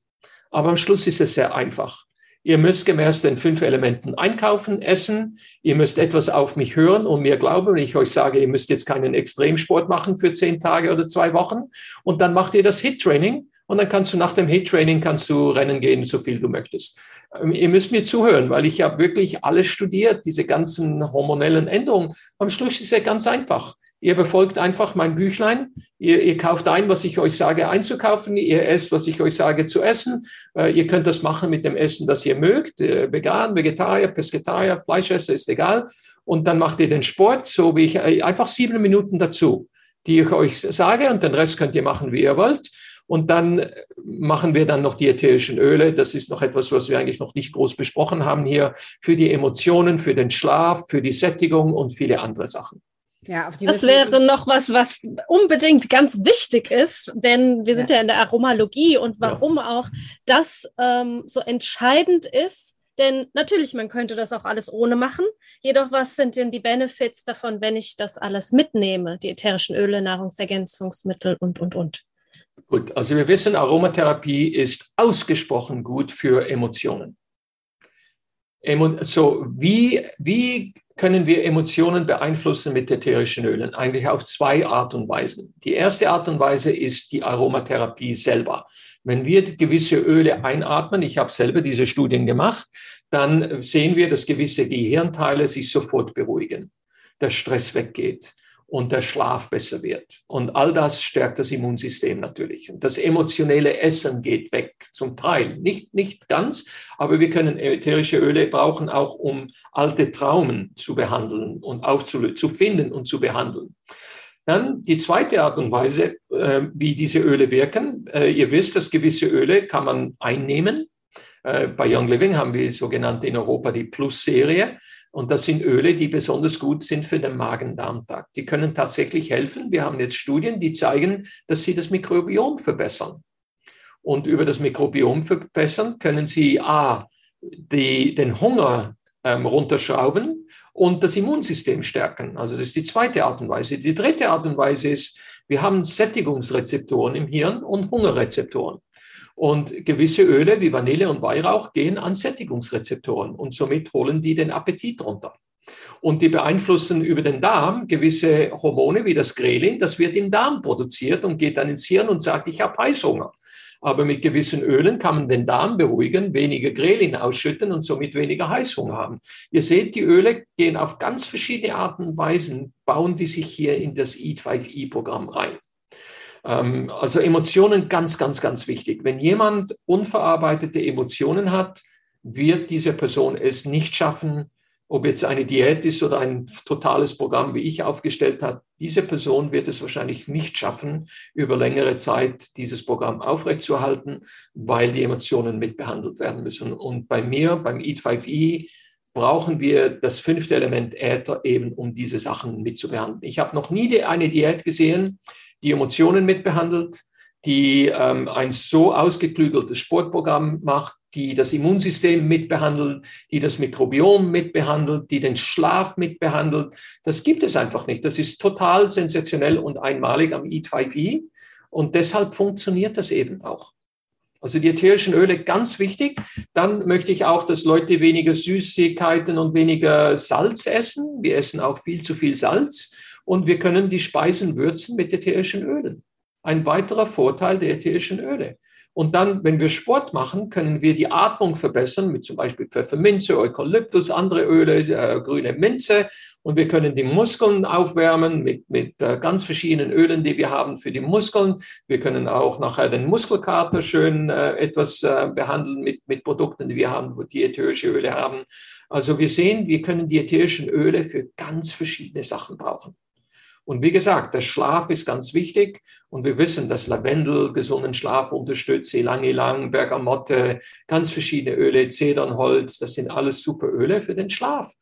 Aber am Schluss ist es sehr einfach. Ihr müsst gemäß den fünf Elementen einkaufen, essen. Ihr müsst etwas auf mich hören und mir glauben, wenn ich euch sage, ihr müsst jetzt keinen Extremsport machen für zehn Tage oder zwei Wochen. Und dann macht ihr das HIT-Training und dann kannst du nach dem HIT-Training kannst du rennen gehen, so viel du möchtest. Ähm, ihr müsst mir zuhören, weil ich habe wirklich alles studiert, diese ganzen hormonellen Änderungen. Am Schluss ist es ganz einfach. Ihr befolgt einfach mein Büchlein. Ihr, ihr, kauft ein, was ich euch sage einzukaufen. Ihr esst, was ich euch sage zu essen. Äh, ihr könnt das machen mit dem Essen, das ihr mögt. Äh, vegan, Vegetarier, Pesketarier, Fleischesser, ist egal. Und dann macht ihr den Sport, so wie ich, äh, einfach sieben Minuten dazu, die ich euch sage. Und den Rest könnt ihr machen, wie ihr wollt. Und dann machen wir dann noch die ätherischen Öle. Das ist noch etwas, was wir eigentlich noch nicht groß besprochen haben hier. Für die Emotionen, für den Schlaf, für die Sättigung und viele andere Sachen. Ja, das wäre noch was, was unbedingt ganz wichtig ist, denn wir sind ja, ja in der Aromalogie und warum ja. auch das ähm, so entscheidend ist. Denn natürlich, man könnte das auch alles ohne machen. Jedoch, was sind denn die Benefits davon, wenn ich das alles mitnehme? Die ätherischen Öle, Nahrungsergänzungsmittel und, und, und. Gut, also wir wissen, Aromatherapie ist ausgesprochen gut für Emotionen. So, wie, wie können wir Emotionen beeinflussen mit ätherischen Ölen? Eigentlich auf zwei Art und Weisen. Die erste Art und Weise ist die Aromatherapie selber. Wenn wir gewisse Öle einatmen, ich habe selber diese Studien gemacht, dann sehen wir, dass gewisse Gehirnteile sich sofort beruhigen, der Stress weggeht und der Schlaf besser wird. Und all das stärkt das Immunsystem natürlich. Und das emotionelle Essen geht weg, zum Teil. Nicht, nicht ganz, aber wir können ätherische Öle brauchen auch, um alte Traumen zu behandeln und aufzulösen, zu finden und zu behandeln. Dann die zweite Art und Weise, äh, wie diese Öle wirken. Äh, ihr wisst, dass gewisse Öle kann man einnehmen. Äh, bei Young Living haben wir sogenannte in Europa die Plus-Serie. Und das sind Öle, die besonders gut sind für den Magen-Darm-Trakt. Die können tatsächlich helfen. Wir haben jetzt Studien, die zeigen, dass sie das Mikrobiom verbessern. Und über das Mikrobiom verbessern können sie A, die, den Hunger ähm, runterschrauben und das Immunsystem stärken. Also das ist die zweite Art und Weise. Die dritte Art und Weise ist, wir haben Sättigungsrezeptoren im Hirn und Hungerrezeptoren. Und gewisse Öle wie Vanille und Weihrauch gehen an Sättigungsrezeptoren und somit holen die den Appetit runter. Und die beeinflussen über den Darm gewisse Hormone wie das Grelin, das wird im Darm produziert und geht dann ins Hirn und sagt, ich habe Heißhunger. Aber mit gewissen Ölen kann man den Darm beruhigen, weniger Grelin ausschütten und somit weniger Heißhunger haben. Ihr seht, die Öle gehen auf ganz verschiedene Arten und Weisen, bauen die sich hier in das E5E-Programm rein. Ähm, also Emotionen ganz, ganz, ganz wichtig. Wenn jemand unverarbeitete Emotionen hat, wird diese Person es nicht schaffen, ob jetzt eine Diät ist oder ein totales Programm, wie ich aufgestellt habe, diese Person wird es wahrscheinlich nicht schaffen, über längere Zeit dieses Programm aufrechtzuerhalten, weil die Emotionen mitbehandelt werden müssen. Und bei mir, beim Eat 5E, brauchen wir das fünfte Element Äther eben, um diese Sachen mitzubehandeln. Ich habe noch nie eine Diät gesehen, die Emotionen mitbehandelt, die ähm, ein so ausgeklügeltes Sportprogramm macht, die das Immunsystem mitbehandelt, die das Mikrobiom mitbehandelt, die den Schlaf mitbehandelt. Das gibt es einfach nicht. Das ist total sensationell und einmalig am E2E und deshalb funktioniert das eben auch. Also die ätherischen Öle ganz wichtig. Dann möchte ich auch, dass Leute weniger Süßigkeiten und weniger Salz essen. Wir essen auch viel zu viel Salz und wir können die Speisen würzen mit ätherischen Ölen. Ein weiterer Vorteil der ätherischen Öle. Und dann, wenn wir Sport machen, können wir die Atmung verbessern mit zum Beispiel Pfefferminze, Eukalyptus, andere Öle, äh, grüne Minze. Und wir können die Muskeln aufwärmen mit, mit äh, ganz verschiedenen Ölen, die wir haben für die Muskeln. Wir können auch nachher den Muskelkater schön äh, etwas äh, behandeln mit, mit Produkten, die wir haben, wo die ätherische Öle haben. Also wir sehen, wir können die ätherischen Öle für ganz verschiedene Sachen brauchen. Und wie gesagt, der Schlaf ist ganz wichtig. Und wir wissen, dass Lavendel gesunden Schlaf unterstützt, Ylang-Ylang, Bergamotte, ganz verschiedene Öle, Zedernholz, das sind alles super Öle für den Schlaf.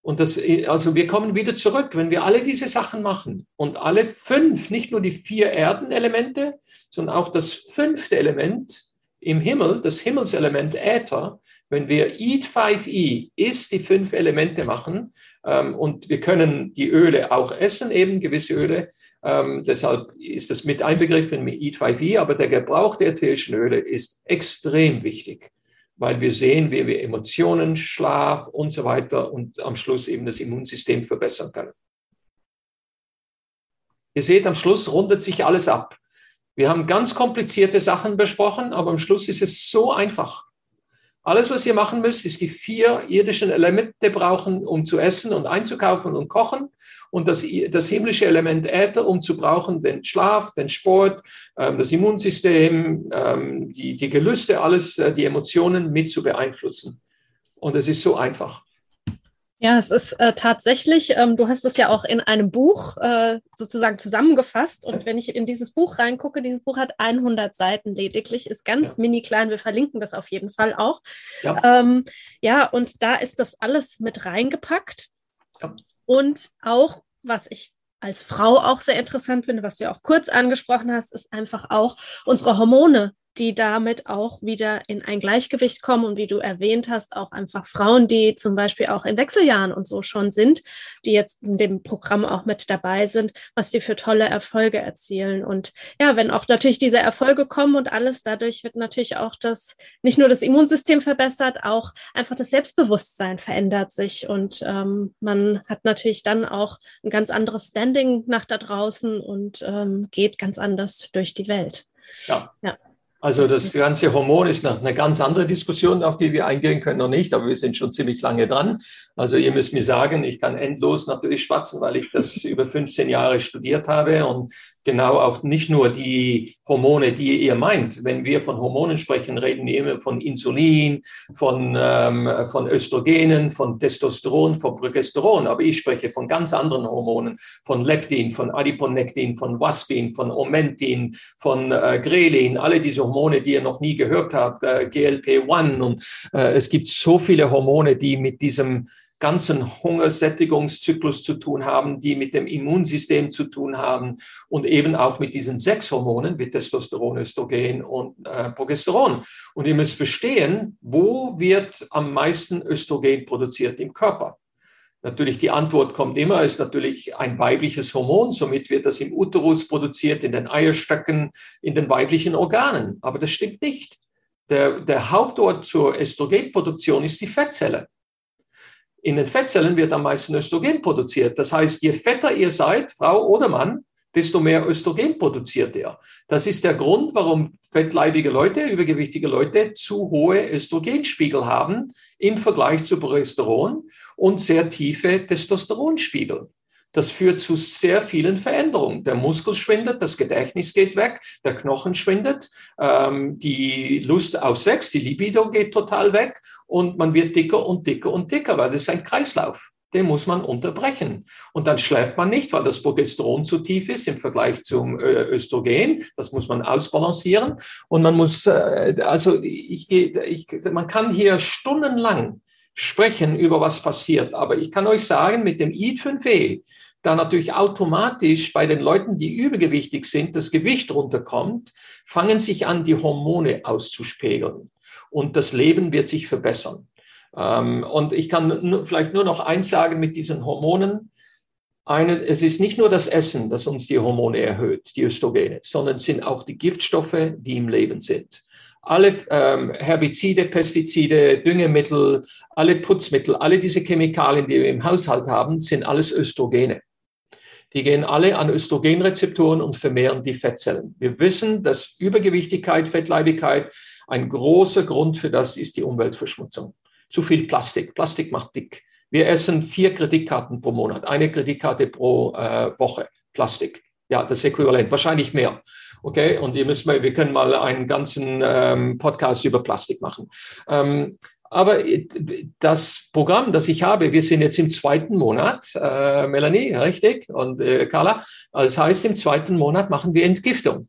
Und das, also wir kommen wieder zurück, wenn wir alle diese Sachen machen und alle fünf, nicht nur die vier Erdenelemente, sondern auch das fünfte Element im Himmel, das Himmelselement Äther, wenn wir Eat 5E, ist die fünf Elemente machen und wir können die Öle auch essen, eben gewisse Öle, ähm, deshalb ist das mit einbegriffen mit Eat 5E, aber der Gebrauch der ätherischen Öle ist extrem wichtig, weil wir sehen, wie wir Emotionen, Schlaf und so weiter und am Schluss eben das Immunsystem verbessern können. Ihr seht, am Schluss rundet sich alles ab. Wir haben ganz komplizierte Sachen besprochen, aber am Schluss ist es so einfach. Alles, was ihr machen müsst, ist die vier irdischen Elemente brauchen, um zu essen und einzukaufen und kochen. Und das, das himmlische Element Äther, um zu brauchen, den Schlaf, den Sport, ähm, das Immunsystem, ähm, die, die Gelüste, alles, äh, die Emotionen mit zu beeinflussen. Und es ist so einfach. Ja, es ist äh, tatsächlich, ähm, du hast es ja auch in einem Buch äh, sozusagen zusammengefasst. Und wenn ich in dieses Buch reingucke, dieses Buch hat 100 Seiten lediglich, ist ganz ja. mini klein. Wir verlinken das auf jeden Fall auch. Ja, ähm, ja und da ist das alles mit reingepackt. Ja. Und auch, was ich als Frau auch sehr interessant finde, was du ja auch kurz angesprochen hast, ist einfach auch unsere Hormone die damit auch wieder in ein Gleichgewicht kommen und wie du erwähnt hast, auch einfach Frauen, die zum Beispiel auch in Wechseljahren und so schon sind, die jetzt in dem Programm auch mit dabei sind, was die für tolle Erfolge erzielen. Und ja, wenn auch natürlich diese Erfolge kommen und alles, dadurch wird natürlich auch das, nicht nur das Immunsystem verbessert, auch einfach das Selbstbewusstsein verändert sich und ähm, man hat natürlich dann auch ein ganz anderes Standing nach da draußen und ähm, geht ganz anders durch die Welt. Ja. ja. Also das ganze Hormon ist noch eine ganz andere Diskussion, auf die wir eingehen können noch nicht, aber wir sind schon ziemlich lange dran. Also ihr müsst mir sagen, ich kann endlos natürlich schwatzen, weil ich das über 15 Jahre studiert habe und genau auch nicht nur die Hormone, die ihr meint. Wenn wir von Hormonen sprechen, reden wir immer von Insulin, von, ähm, von Östrogenen, von Testosteron, von Progesteron. Aber ich spreche von ganz anderen Hormonen, von Leptin, von Adiponektin, von Waspin, von Omentin, von äh, Grelin, alle diese Hormone, die ihr noch nie gehört habt, äh, GLP-1. Und äh, es gibt so viele Hormone, die mit diesem ganzen Hungersättigungszyklus zu tun haben, die mit dem Immunsystem zu tun haben und eben auch mit diesen sechs Hormonen wie Testosteron, Östrogen und äh, Progesteron. Und ihr müsst verstehen, wo wird am meisten Östrogen produziert im Körper? Natürlich, die Antwort kommt immer, ist natürlich ein weibliches Hormon, somit wird das im Uterus produziert, in den Eierstöcken, in den weiblichen Organen. Aber das stimmt nicht. Der, der Hauptort zur Östrogenproduktion ist die Fettzelle. In den Fettzellen wird am meisten Östrogen produziert. Das heißt, je fetter ihr seid, Frau oder Mann, desto mehr Östrogen produziert ihr. Das ist der Grund, warum fettleibige Leute, übergewichtige Leute zu hohe Östrogenspiegel haben im Vergleich zu Progesteron und sehr tiefe Testosteronspiegel. Das führt zu sehr vielen Veränderungen. Der Muskel schwindet, das Gedächtnis geht weg, der Knochen schwindet, ähm, die Lust auf Sex, die Libido geht total weg und man wird dicker und dicker und dicker, weil das ist ein Kreislauf. Den muss man unterbrechen. Und dann schläft man nicht, weil das Progesteron zu tief ist im Vergleich zum äh, Östrogen. Das muss man ausbalancieren. Und man muss, äh, also ich, ich, man kann hier stundenlang sprechen über was passiert. Aber ich kann euch sagen, mit dem ID5E da natürlich automatisch bei den Leuten, die übergewichtig sind, das Gewicht runterkommt, fangen sich an, die Hormone auszuspiegeln. Und das Leben wird sich verbessern. Ähm, und ich kann vielleicht nur noch eins sagen mit diesen Hormonen. Eine, es ist nicht nur das Essen, das uns die Hormone erhöht, die Östrogene, sondern es sind auch die Giftstoffe, die im Leben sind. Alle ähm, Herbizide, Pestizide, Düngemittel, alle Putzmittel, alle diese Chemikalien, die wir im Haushalt haben, sind alles Östrogene. Die gehen alle an Östrogenrezeptoren und vermehren die Fettzellen. Wir wissen, dass Übergewichtigkeit, Fettleibigkeit ein großer Grund für das ist die Umweltverschmutzung. Zu viel Plastik. Plastik macht dick. Wir essen vier Kreditkarten pro Monat, eine Kreditkarte pro äh, Woche. Plastik. Ja, das Äquivalent, wahrscheinlich mehr. Okay, und ihr müsst mal, wir können mal einen ganzen ähm, Podcast über Plastik machen. Ähm, Aber das Programm, das ich habe, wir sind jetzt im zweiten Monat, äh, Melanie, richtig, und äh, Carla. Also das heißt, im zweiten Monat machen wir Entgiftung.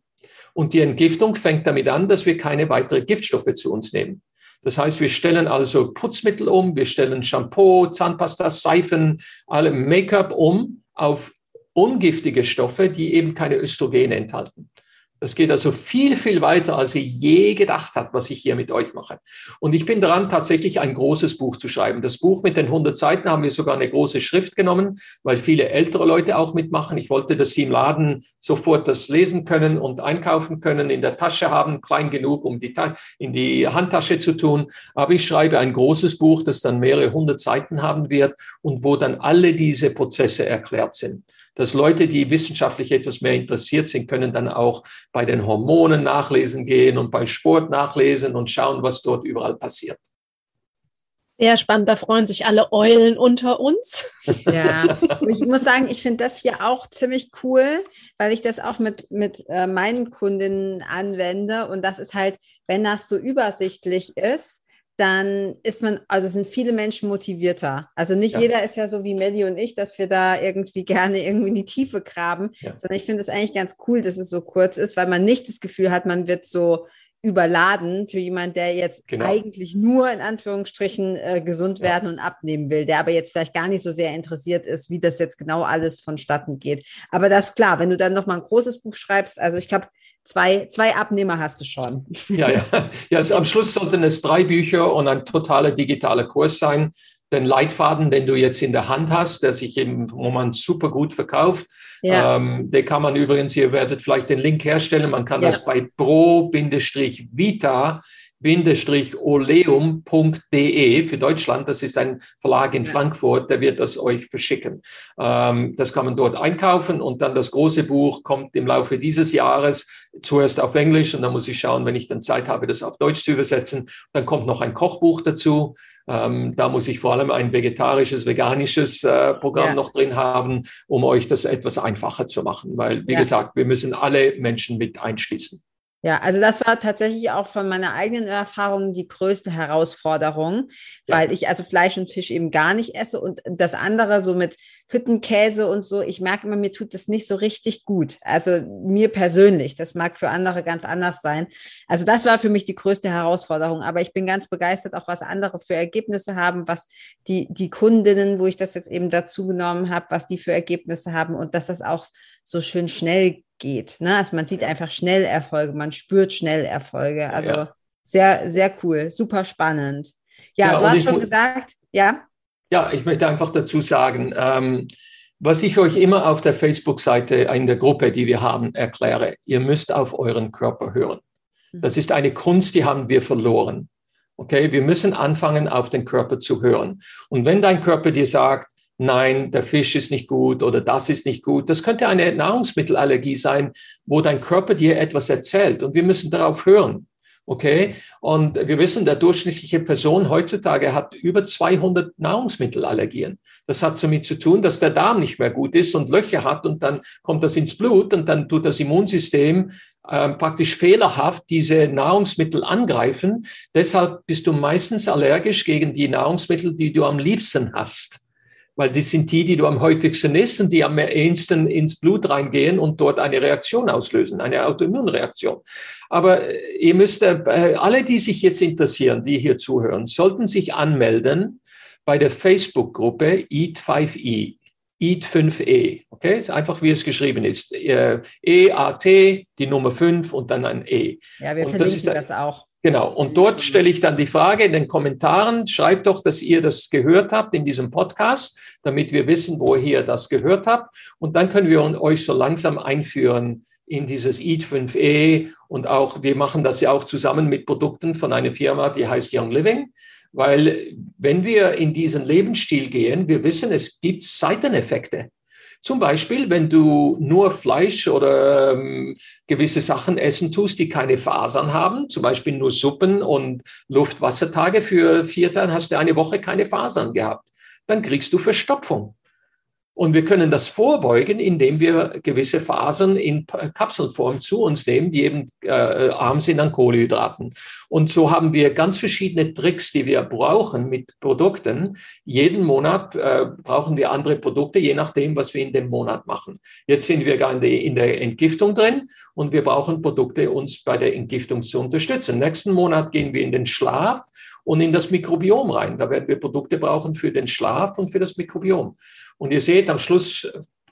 Und die Entgiftung fängt damit an, dass wir keine weiteren Giftstoffe zu uns nehmen. Das heißt, wir stellen also Putzmittel um, wir stellen Shampoo, Zahnpasta, Seifen, alle Make-up um auf ungiftige Stoffe, die eben keine Östrogene enthalten. Das geht also viel, viel weiter, als ich je gedacht hat, was ich hier mit euch mache. Und ich bin dran, tatsächlich ein großes Buch zu schreiben. Das Buch mit den 100 Seiten haben wir sogar eine große Schrift genommen, weil viele ältere Leute auch mitmachen. Ich wollte, dass sie im Laden sofort das lesen können und einkaufen können, in der Tasche haben, klein genug, um die in die Handtasche zu tun. Aber ich schreibe ein großes Buch, das dann mehrere hundert Seiten haben wird und wo dann alle diese Prozesse erklärt sind dass Leute, die wissenschaftlich etwas mehr interessiert sind, können dann auch bei den Hormonen nachlesen gehen und beim Sport nachlesen und schauen, was dort überall passiert. Sehr spannend, da freuen sich alle Eulen unter uns. Ja, ich muss sagen, ich finde das hier auch ziemlich cool, weil ich das auch mit, mit äh, meinen Kundinnen anwende. Und das ist halt, wenn das so übersichtlich ist, dann ist man, also sind viele Menschen motivierter. Also nicht ja. jeder ist ja so wie Melly und ich, dass wir da irgendwie gerne irgendwie in die Tiefe graben, ja. sondern ich finde es eigentlich ganz cool, dass es so kurz ist, weil man nicht das Gefühl hat, man wird so überladen für jemand, der jetzt genau. eigentlich nur in Anführungsstrichen äh, gesund werden ja. und abnehmen will, der aber jetzt vielleicht gar nicht so sehr interessiert ist, wie das jetzt genau alles vonstatten geht. Aber das ist klar, wenn du dann noch mal ein großes Buch schreibst, also ich glaube, zwei, zwei Abnehmer hast du schon. Ja, ja. ja also am Schluss sollten es drei Bücher und ein totaler digitaler Kurs sein. Den Leitfaden, den du jetzt in der Hand hast, der sich im Moment super gut verkauft, ja. ähm, den kann man übrigens, ihr werdet vielleicht den Link herstellen, man kann ja. das bei pro-vita oleum.de für Deutschland. Das ist ein Verlag in Frankfurt, der wird das euch verschicken. Ähm, das kann man dort einkaufen und dann das große Buch kommt im Laufe dieses Jahres zuerst auf Englisch und dann muss ich schauen, wenn ich dann Zeit habe, das auf Deutsch zu übersetzen. Dann kommt noch ein Kochbuch dazu. Ähm, da muss ich vor allem ein vegetarisches, veganisches äh, Programm ja. noch drin haben, um euch das etwas einfacher zu machen, weil, wie ja. gesagt, wir müssen alle Menschen mit einschließen. Ja, also das war tatsächlich auch von meiner eigenen Erfahrung die größte Herausforderung, ja. weil ich also Fleisch und Fisch eben gar nicht esse und das andere so mit Hüttenkäse und so, ich merke immer, mir tut das nicht so richtig gut. Also mir persönlich, das mag für andere ganz anders sein. Also das war für mich die größte Herausforderung, aber ich bin ganz begeistert, auch was andere für Ergebnisse haben, was die, die Kundinnen, wo ich das jetzt eben dazu genommen habe, was die für Ergebnisse haben und dass das auch so schön schnell geht. Ne? Also man sieht einfach schnell Erfolge, man spürt schnell Erfolge. Also ja. sehr, sehr cool, super spannend. Ja, ja du hast schon gesagt, ja. Ja, ich möchte einfach dazu sagen, ähm, was ich euch immer auf der Facebook-Seite in der Gruppe, die wir haben, erkläre, ihr müsst auf euren Körper hören. Mhm. Das ist eine Kunst, die haben wir verloren. Okay, wir müssen anfangen, auf den Körper zu hören. Und wenn dein Körper dir sagt, nein, der Fisch ist nicht gut oder das ist nicht gut. Das könnte eine Nahrungsmittelallergie sein, wo dein Körper dir etwas erzählt und wir müssen darauf hören. Okay. Und wir wissen, der durchschnittliche Person heutzutage hat über 200 Nahrungsmittelallergien. Das hat damit zu tun, dass der Darm nicht mehr gut ist und Löcher hat und dann kommt das ins Blut und dann tut das Immunsystem äh, praktisch fehlerhaft diese Nahrungsmittel angreifen. Deshalb bist du meistens allergisch gegen die Nahrungsmittel, die du am liebsten hast weil das sind die, die du am häufigsten isst und die am ehesten ins Blut reingehen und dort eine Reaktion auslösen, eine Autoimmunreaktion. Aber äh, ihr müsst, äh, alle, die sich jetzt interessieren, die hier zuhören, sollten sich anmelden bei der Facebook-Gruppe Eat5E. Eat 5E, okay? Ist einfach wie es geschrieben ist. Äh, E-A-T, die Nummer 5 und dann ein E. Ja, wir und verlinken das, ist, das auch. Genau. Und dort stelle ich dann die Frage in den Kommentaren, schreibt doch, dass ihr das gehört habt in diesem Podcast, damit wir wissen, wo ihr das gehört habt. Und dann können wir euch so langsam einführen in dieses Eat 5e. Und auch, wir machen das ja auch zusammen mit Produkten von einer Firma, die heißt Young Living. Weil wenn wir in diesen Lebensstil gehen, wir wissen, es gibt Seiteneffekte. Zum Beispiel, wenn du nur Fleisch oder ähm, gewisse Sachen essen tust, die keine Fasern haben, zum Beispiel nur Suppen und Luftwassertage für vier Tage, hast du eine Woche keine Fasern gehabt. Dann kriegst du Verstopfung. Und wir können das vorbeugen, indem wir gewisse Fasern in Kapselform zu uns nehmen, die eben äh, arm sind an Kohlenhydraten. Und so haben wir ganz verschiedene Tricks, die wir brauchen mit Produkten. Jeden Monat äh, brauchen wir andere Produkte, je nachdem, was wir in dem Monat machen. Jetzt sind wir gar in der Entgiftung drin und wir brauchen Produkte, uns bei der Entgiftung zu unterstützen. Nächsten Monat gehen wir in den Schlaf und in das Mikrobiom rein. Da werden wir Produkte brauchen für den Schlaf und für das Mikrobiom. Und ihr seht, am Schluss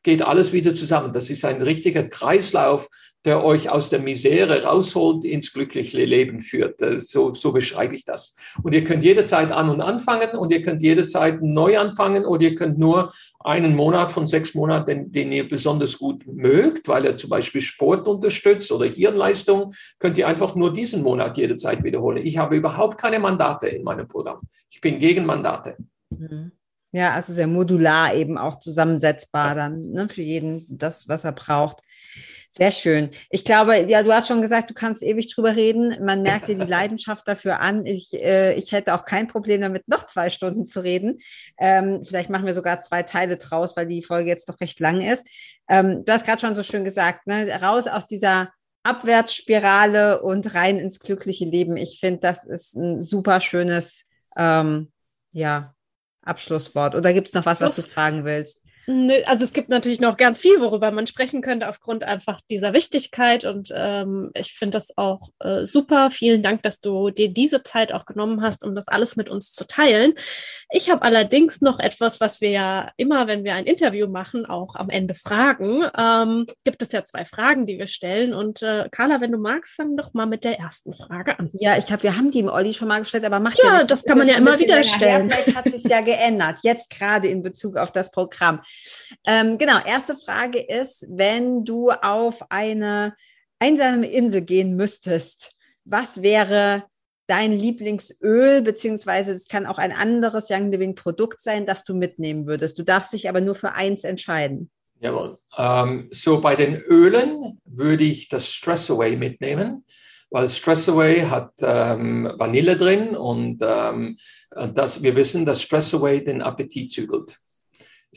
geht alles wieder zusammen. Das ist ein richtiger Kreislauf, der euch aus der Misere rausholt, ins glückliche Leben führt. Äh, so, so beschreibe ich das. Und ihr könnt jederzeit an und anfangen und ihr könnt jederzeit neu anfangen oder ihr könnt nur einen Monat von sechs Monaten, den, den ihr besonders gut mögt, weil er zum Beispiel Sport unterstützt oder Hirnleistung, könnt ihr einfach nur diesen Monat jederzeit wiederholen. Ich habe überhaupt keine Mandate in meinem Programm. Ich bin gegen Mandate. Mhm. Ja, also sehr modular eben auch zusammensetzbar dann ne, für jeden das, was er braucht. Sehr schön. Ich glaube, ja, du hast schon gesagt, du kannst ewig drüber reden. Man merkt dir die Leidenschaft dafür an. Ich, äh, ich hätte auch kein Problem damit, noch zwei Stunden zu reden. Ähm, vielleicht machen wir sogar zwei Teile draus, weil die Folge jetzt doch recht lang ist. Ähm, du hast gerade schon so schön gesagt, ne, raus aus dieser Abwärtsspirale und rein ins glückliche Leben. Ich finde, das ist ein super schönes, ähm, ja, Abschlusswort. Oder gibt es noch was, was du fragen willst? Also es gibt natürlich noch ganz viel, worüber man sprechen könnte, aufgrund einfach dieser Wichtigkeit. Und ähm, ich finde das auch äh, super. Vielen Dank, dass du dir diese Zeit auch genommen hast, um das alles mit uns zu teilen. Ich habe allerdings noch etwas, was wir ja immer, wenn wir ein Interview machen, auch am Ende fragen. Ähm, gibt es ja zwei Fragen, die wir stellen. Und äh, Carla, wenn du magst, fang doch mal mit der ersten Frage an. Ja, ich glaube, wir haben die im Olli schon mal gestellt, aber macht ja Ja, das kann man ja immer wieder stellen. Vielleicht hat sich ja geändert, jetzt gerade in Bezug auf das Programm. Ähm, genau, erste Frage ist, wenn du auf eine einsame Insel gehen müsstest, was wäre dein Lieblingsöl, beziehungsweise es kann auch ein anderes Young Living Produkt sein, das du mitnehmen würdest. Du darfst dich aber nur für eins entscheiden. Jawohl. Ähm, so bei den Ölen würde ich das Stress Away mitnehmen, weil Stress Away hat ähm, Vanille drin und ähm, das, wir wissen, dass Stress Away den Appetit zügelt.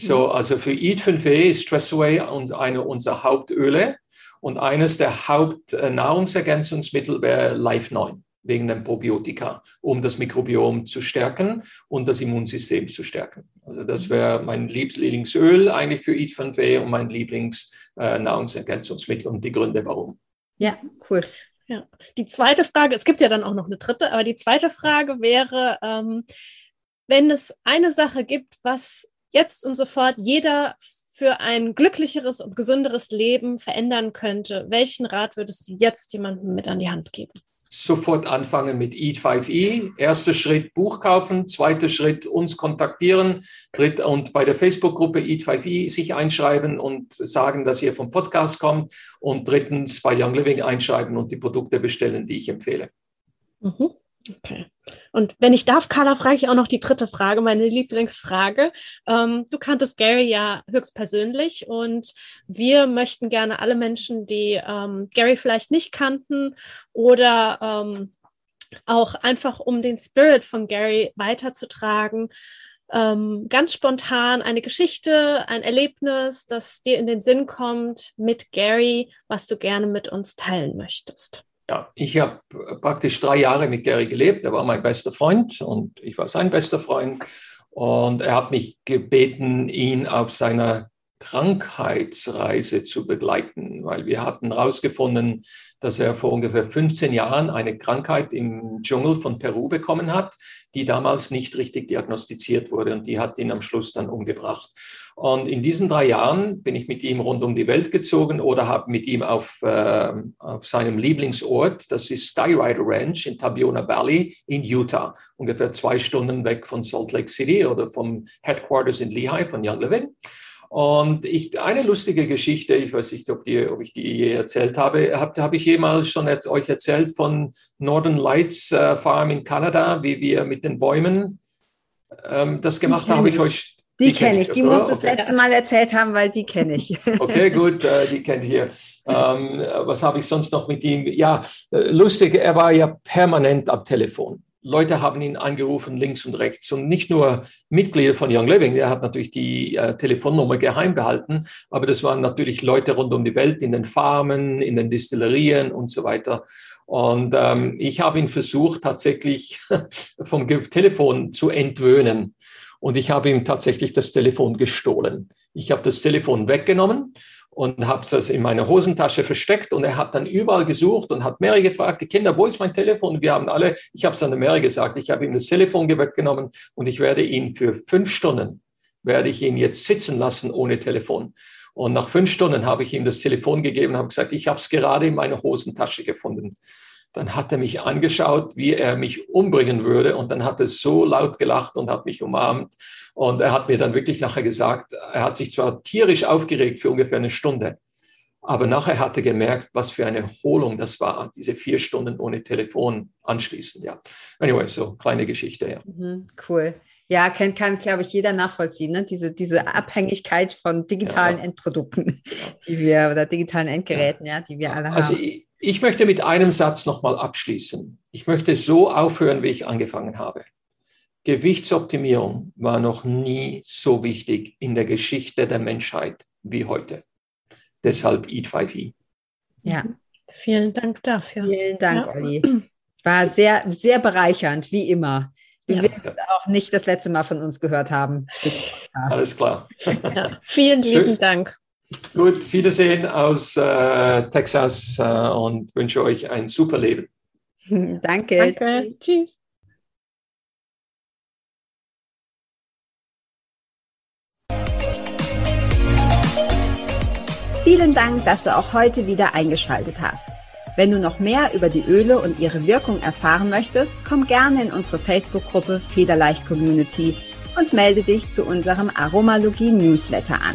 So, also für Eat 5e ist Stress Away eine unserer Hauptöle und eines der Hauptnahrungsergänzungsmittel wäre Life 9 wegen dem Probiotika, um das Mikrobiom zu stärken und das Immunsystem zu stärken. Also das wäre mein Lieblingsöl eigentlich für Eat 5e und mein Lieblingsnahrungsergänzungsmittel und die Gründe warum. Ja, cool. Ja. Die zweite Frage, es gibt ja dann auch noch eine dritte, aber die zweite Frage wäre, ähm, wenn es eine Sache gibt, was jetzt und sofort jeder für ein glücklicheres und gesünderes Leben verändern könnte, welchen Rat würdest du jetzt jemandem mit an die Hand geben? Sofort anfangen mit Eat 5E. Erster Schritt Buch kaufen, zweiter Schritt uns kontaktieren, dritt und bei der Facebook-Gruppe Eat 5E sich einschreiben und sagen, dass ihr vom Podcast kommt und drittens bei Young Living einschreiben und die Produkte bestellen, die ich empfehle. Mhm. Okay. Und wenn ich darf, Carla, frage ich auch noch die dritte Frage, meine Lieblingsfrage. Ähm, du kanntest Gary ja höchstpersönlich und wir möchten gerne alle Menschen, die ähm, Gary vielleicht nicht kannten oder ähm, auch einfach um den Spirit von Gary weiterzutragen, ähm, ganz spontan eine Geschichte, ein Erlebnis, das dir in den Sinn kommt mit Gary, was du gerne mit uns teilen möchtest. Ja, ich habe praktisch drei Jahre mit Gary gelebt. Er war mein bester Freund und ich war sein bester Freund. Und er hat mich gebeten, ihn auf seiner Krankheitsreise zu begleiten, weil wir hatten herausgefunden, dass er vor ungefähr 15 Jahren eine Krankheit im Dschungel von Peru bekommen hat, die damals nicht richtig diagnostiziert wurde und die hat ihn am Schluss dann umgebracht. Und in diesen drei Jahren bin ich mit ihm rund um die Welt gezogen oder habe mit ihm auf, äh, auf seinem Lieblingsort, das ist Sky Rider Ranch in Tabiona Valley in Utah, ungefähr zwei Stunden weg von Salt Lake City oder vom Headquarters in Lehigh von Young Living. Und ich, eine lustige Geschichte, ich weiß nicht, ob, die, ob ich die je erzählt habe, habe hab ich jemals schon et, euch erzählt von Northern Lights äh, Farm in Kanada, wie wir mit den Bäumen ähm, das gemacht haben, habe ich euch. Die, die kenne ich, die musst du das okay. letzte Mal erzählt haben, weil die kenne ich. Okay, gut, äh, die kennt ihr. Ähm, was habe ich sonst noch mit ihm? Ja, äh, lustig, er war ja permanent am Telefon Leute haben ihn angerufen, links und rechts. Und nicht nur Mitglieder von Young Living, der hat natürlich die äh, Telefonnummer geheim behalten, aber das waren natürlich Leute rund um die Welt, in den Farmen, in den Distillerien und so weiter. Und ähm, ich habe ihn versucht, tatsächlich vom Telefon zu entwöhnen. Und ich habe ihm tatsächlich das Telefon gestohlen. Ich habe das Telefon weggenommen und habe das in meine Hosentasche versteckt und er hat dann überall gesucht und hat Mary gefragt, die Kinder, wo ist mein Telefon? wir haben alle, ich habe es an Mary gesagt, ich habe ihm das Telefon weggenommen und ich werde ihn für fünf Stunden, werde ich ihn jetzt sitzen lassen ohne Telefon. Und nach fünf Stunden habe ich ihm das Telefon gegeben und habe gesagt, ich habe es gerade in meiner Hosentasche gefunden. Dann hat er mich angeschaut, wie er mich umbringen würde. Und dann hat er so laut gelacht und hat mich umarmt. Und er hat mir dann wirklich nachher gesagt, er hat sich zwar tierisch aufgeregt für ungefähr eine Stunde, aber nachher hat er gemerkt, was für eine Erholung das war, diese vier Stunden ohne Telefon anschließend. Ja. Anyway, so kleine Geschichte. Ja. Mhm, cool. Ja, kann, kann glaube ich, jeder nachvollziehen, ne? diese, diese Abhängigkeit von digitalen ja. Endprodukten, die wir, oder digitalen Endgeräten, ja, ja die wir alle also haben. Ich, ich möchte mit einem Satz nochmal abschließen. Ich möchte so aufhören, wie ich angefangen habe. Gewichtsoptimierung war noch nie so wichtig in der Geschichte der Menschheit wie heute. Deshalb Eat 5E. Ja. Vielen Dank dafür. Vielen Dank, ja. Olli. War sehr, sehr bereichernd, wie immer. Du ja. wirst auch nicht das letzte Mal von uns gehört haben. Alles klar. Ja. Vielen lieben Dank. Gut, Wiedersehen aus äh, Texas äh, und wünsche euch ein super Leben. Danke. Danke. Tschüss. Vielen Dank, dass du auch heute wieder eingeschaltet hast. Wenn du noch mehr über die Öle und ihre Wirkung erfahren möchtest, komm gerne in unsere Facebook-Gruppe Federleicht Community und melde dich zu unserem Aromalogie Newsletter an.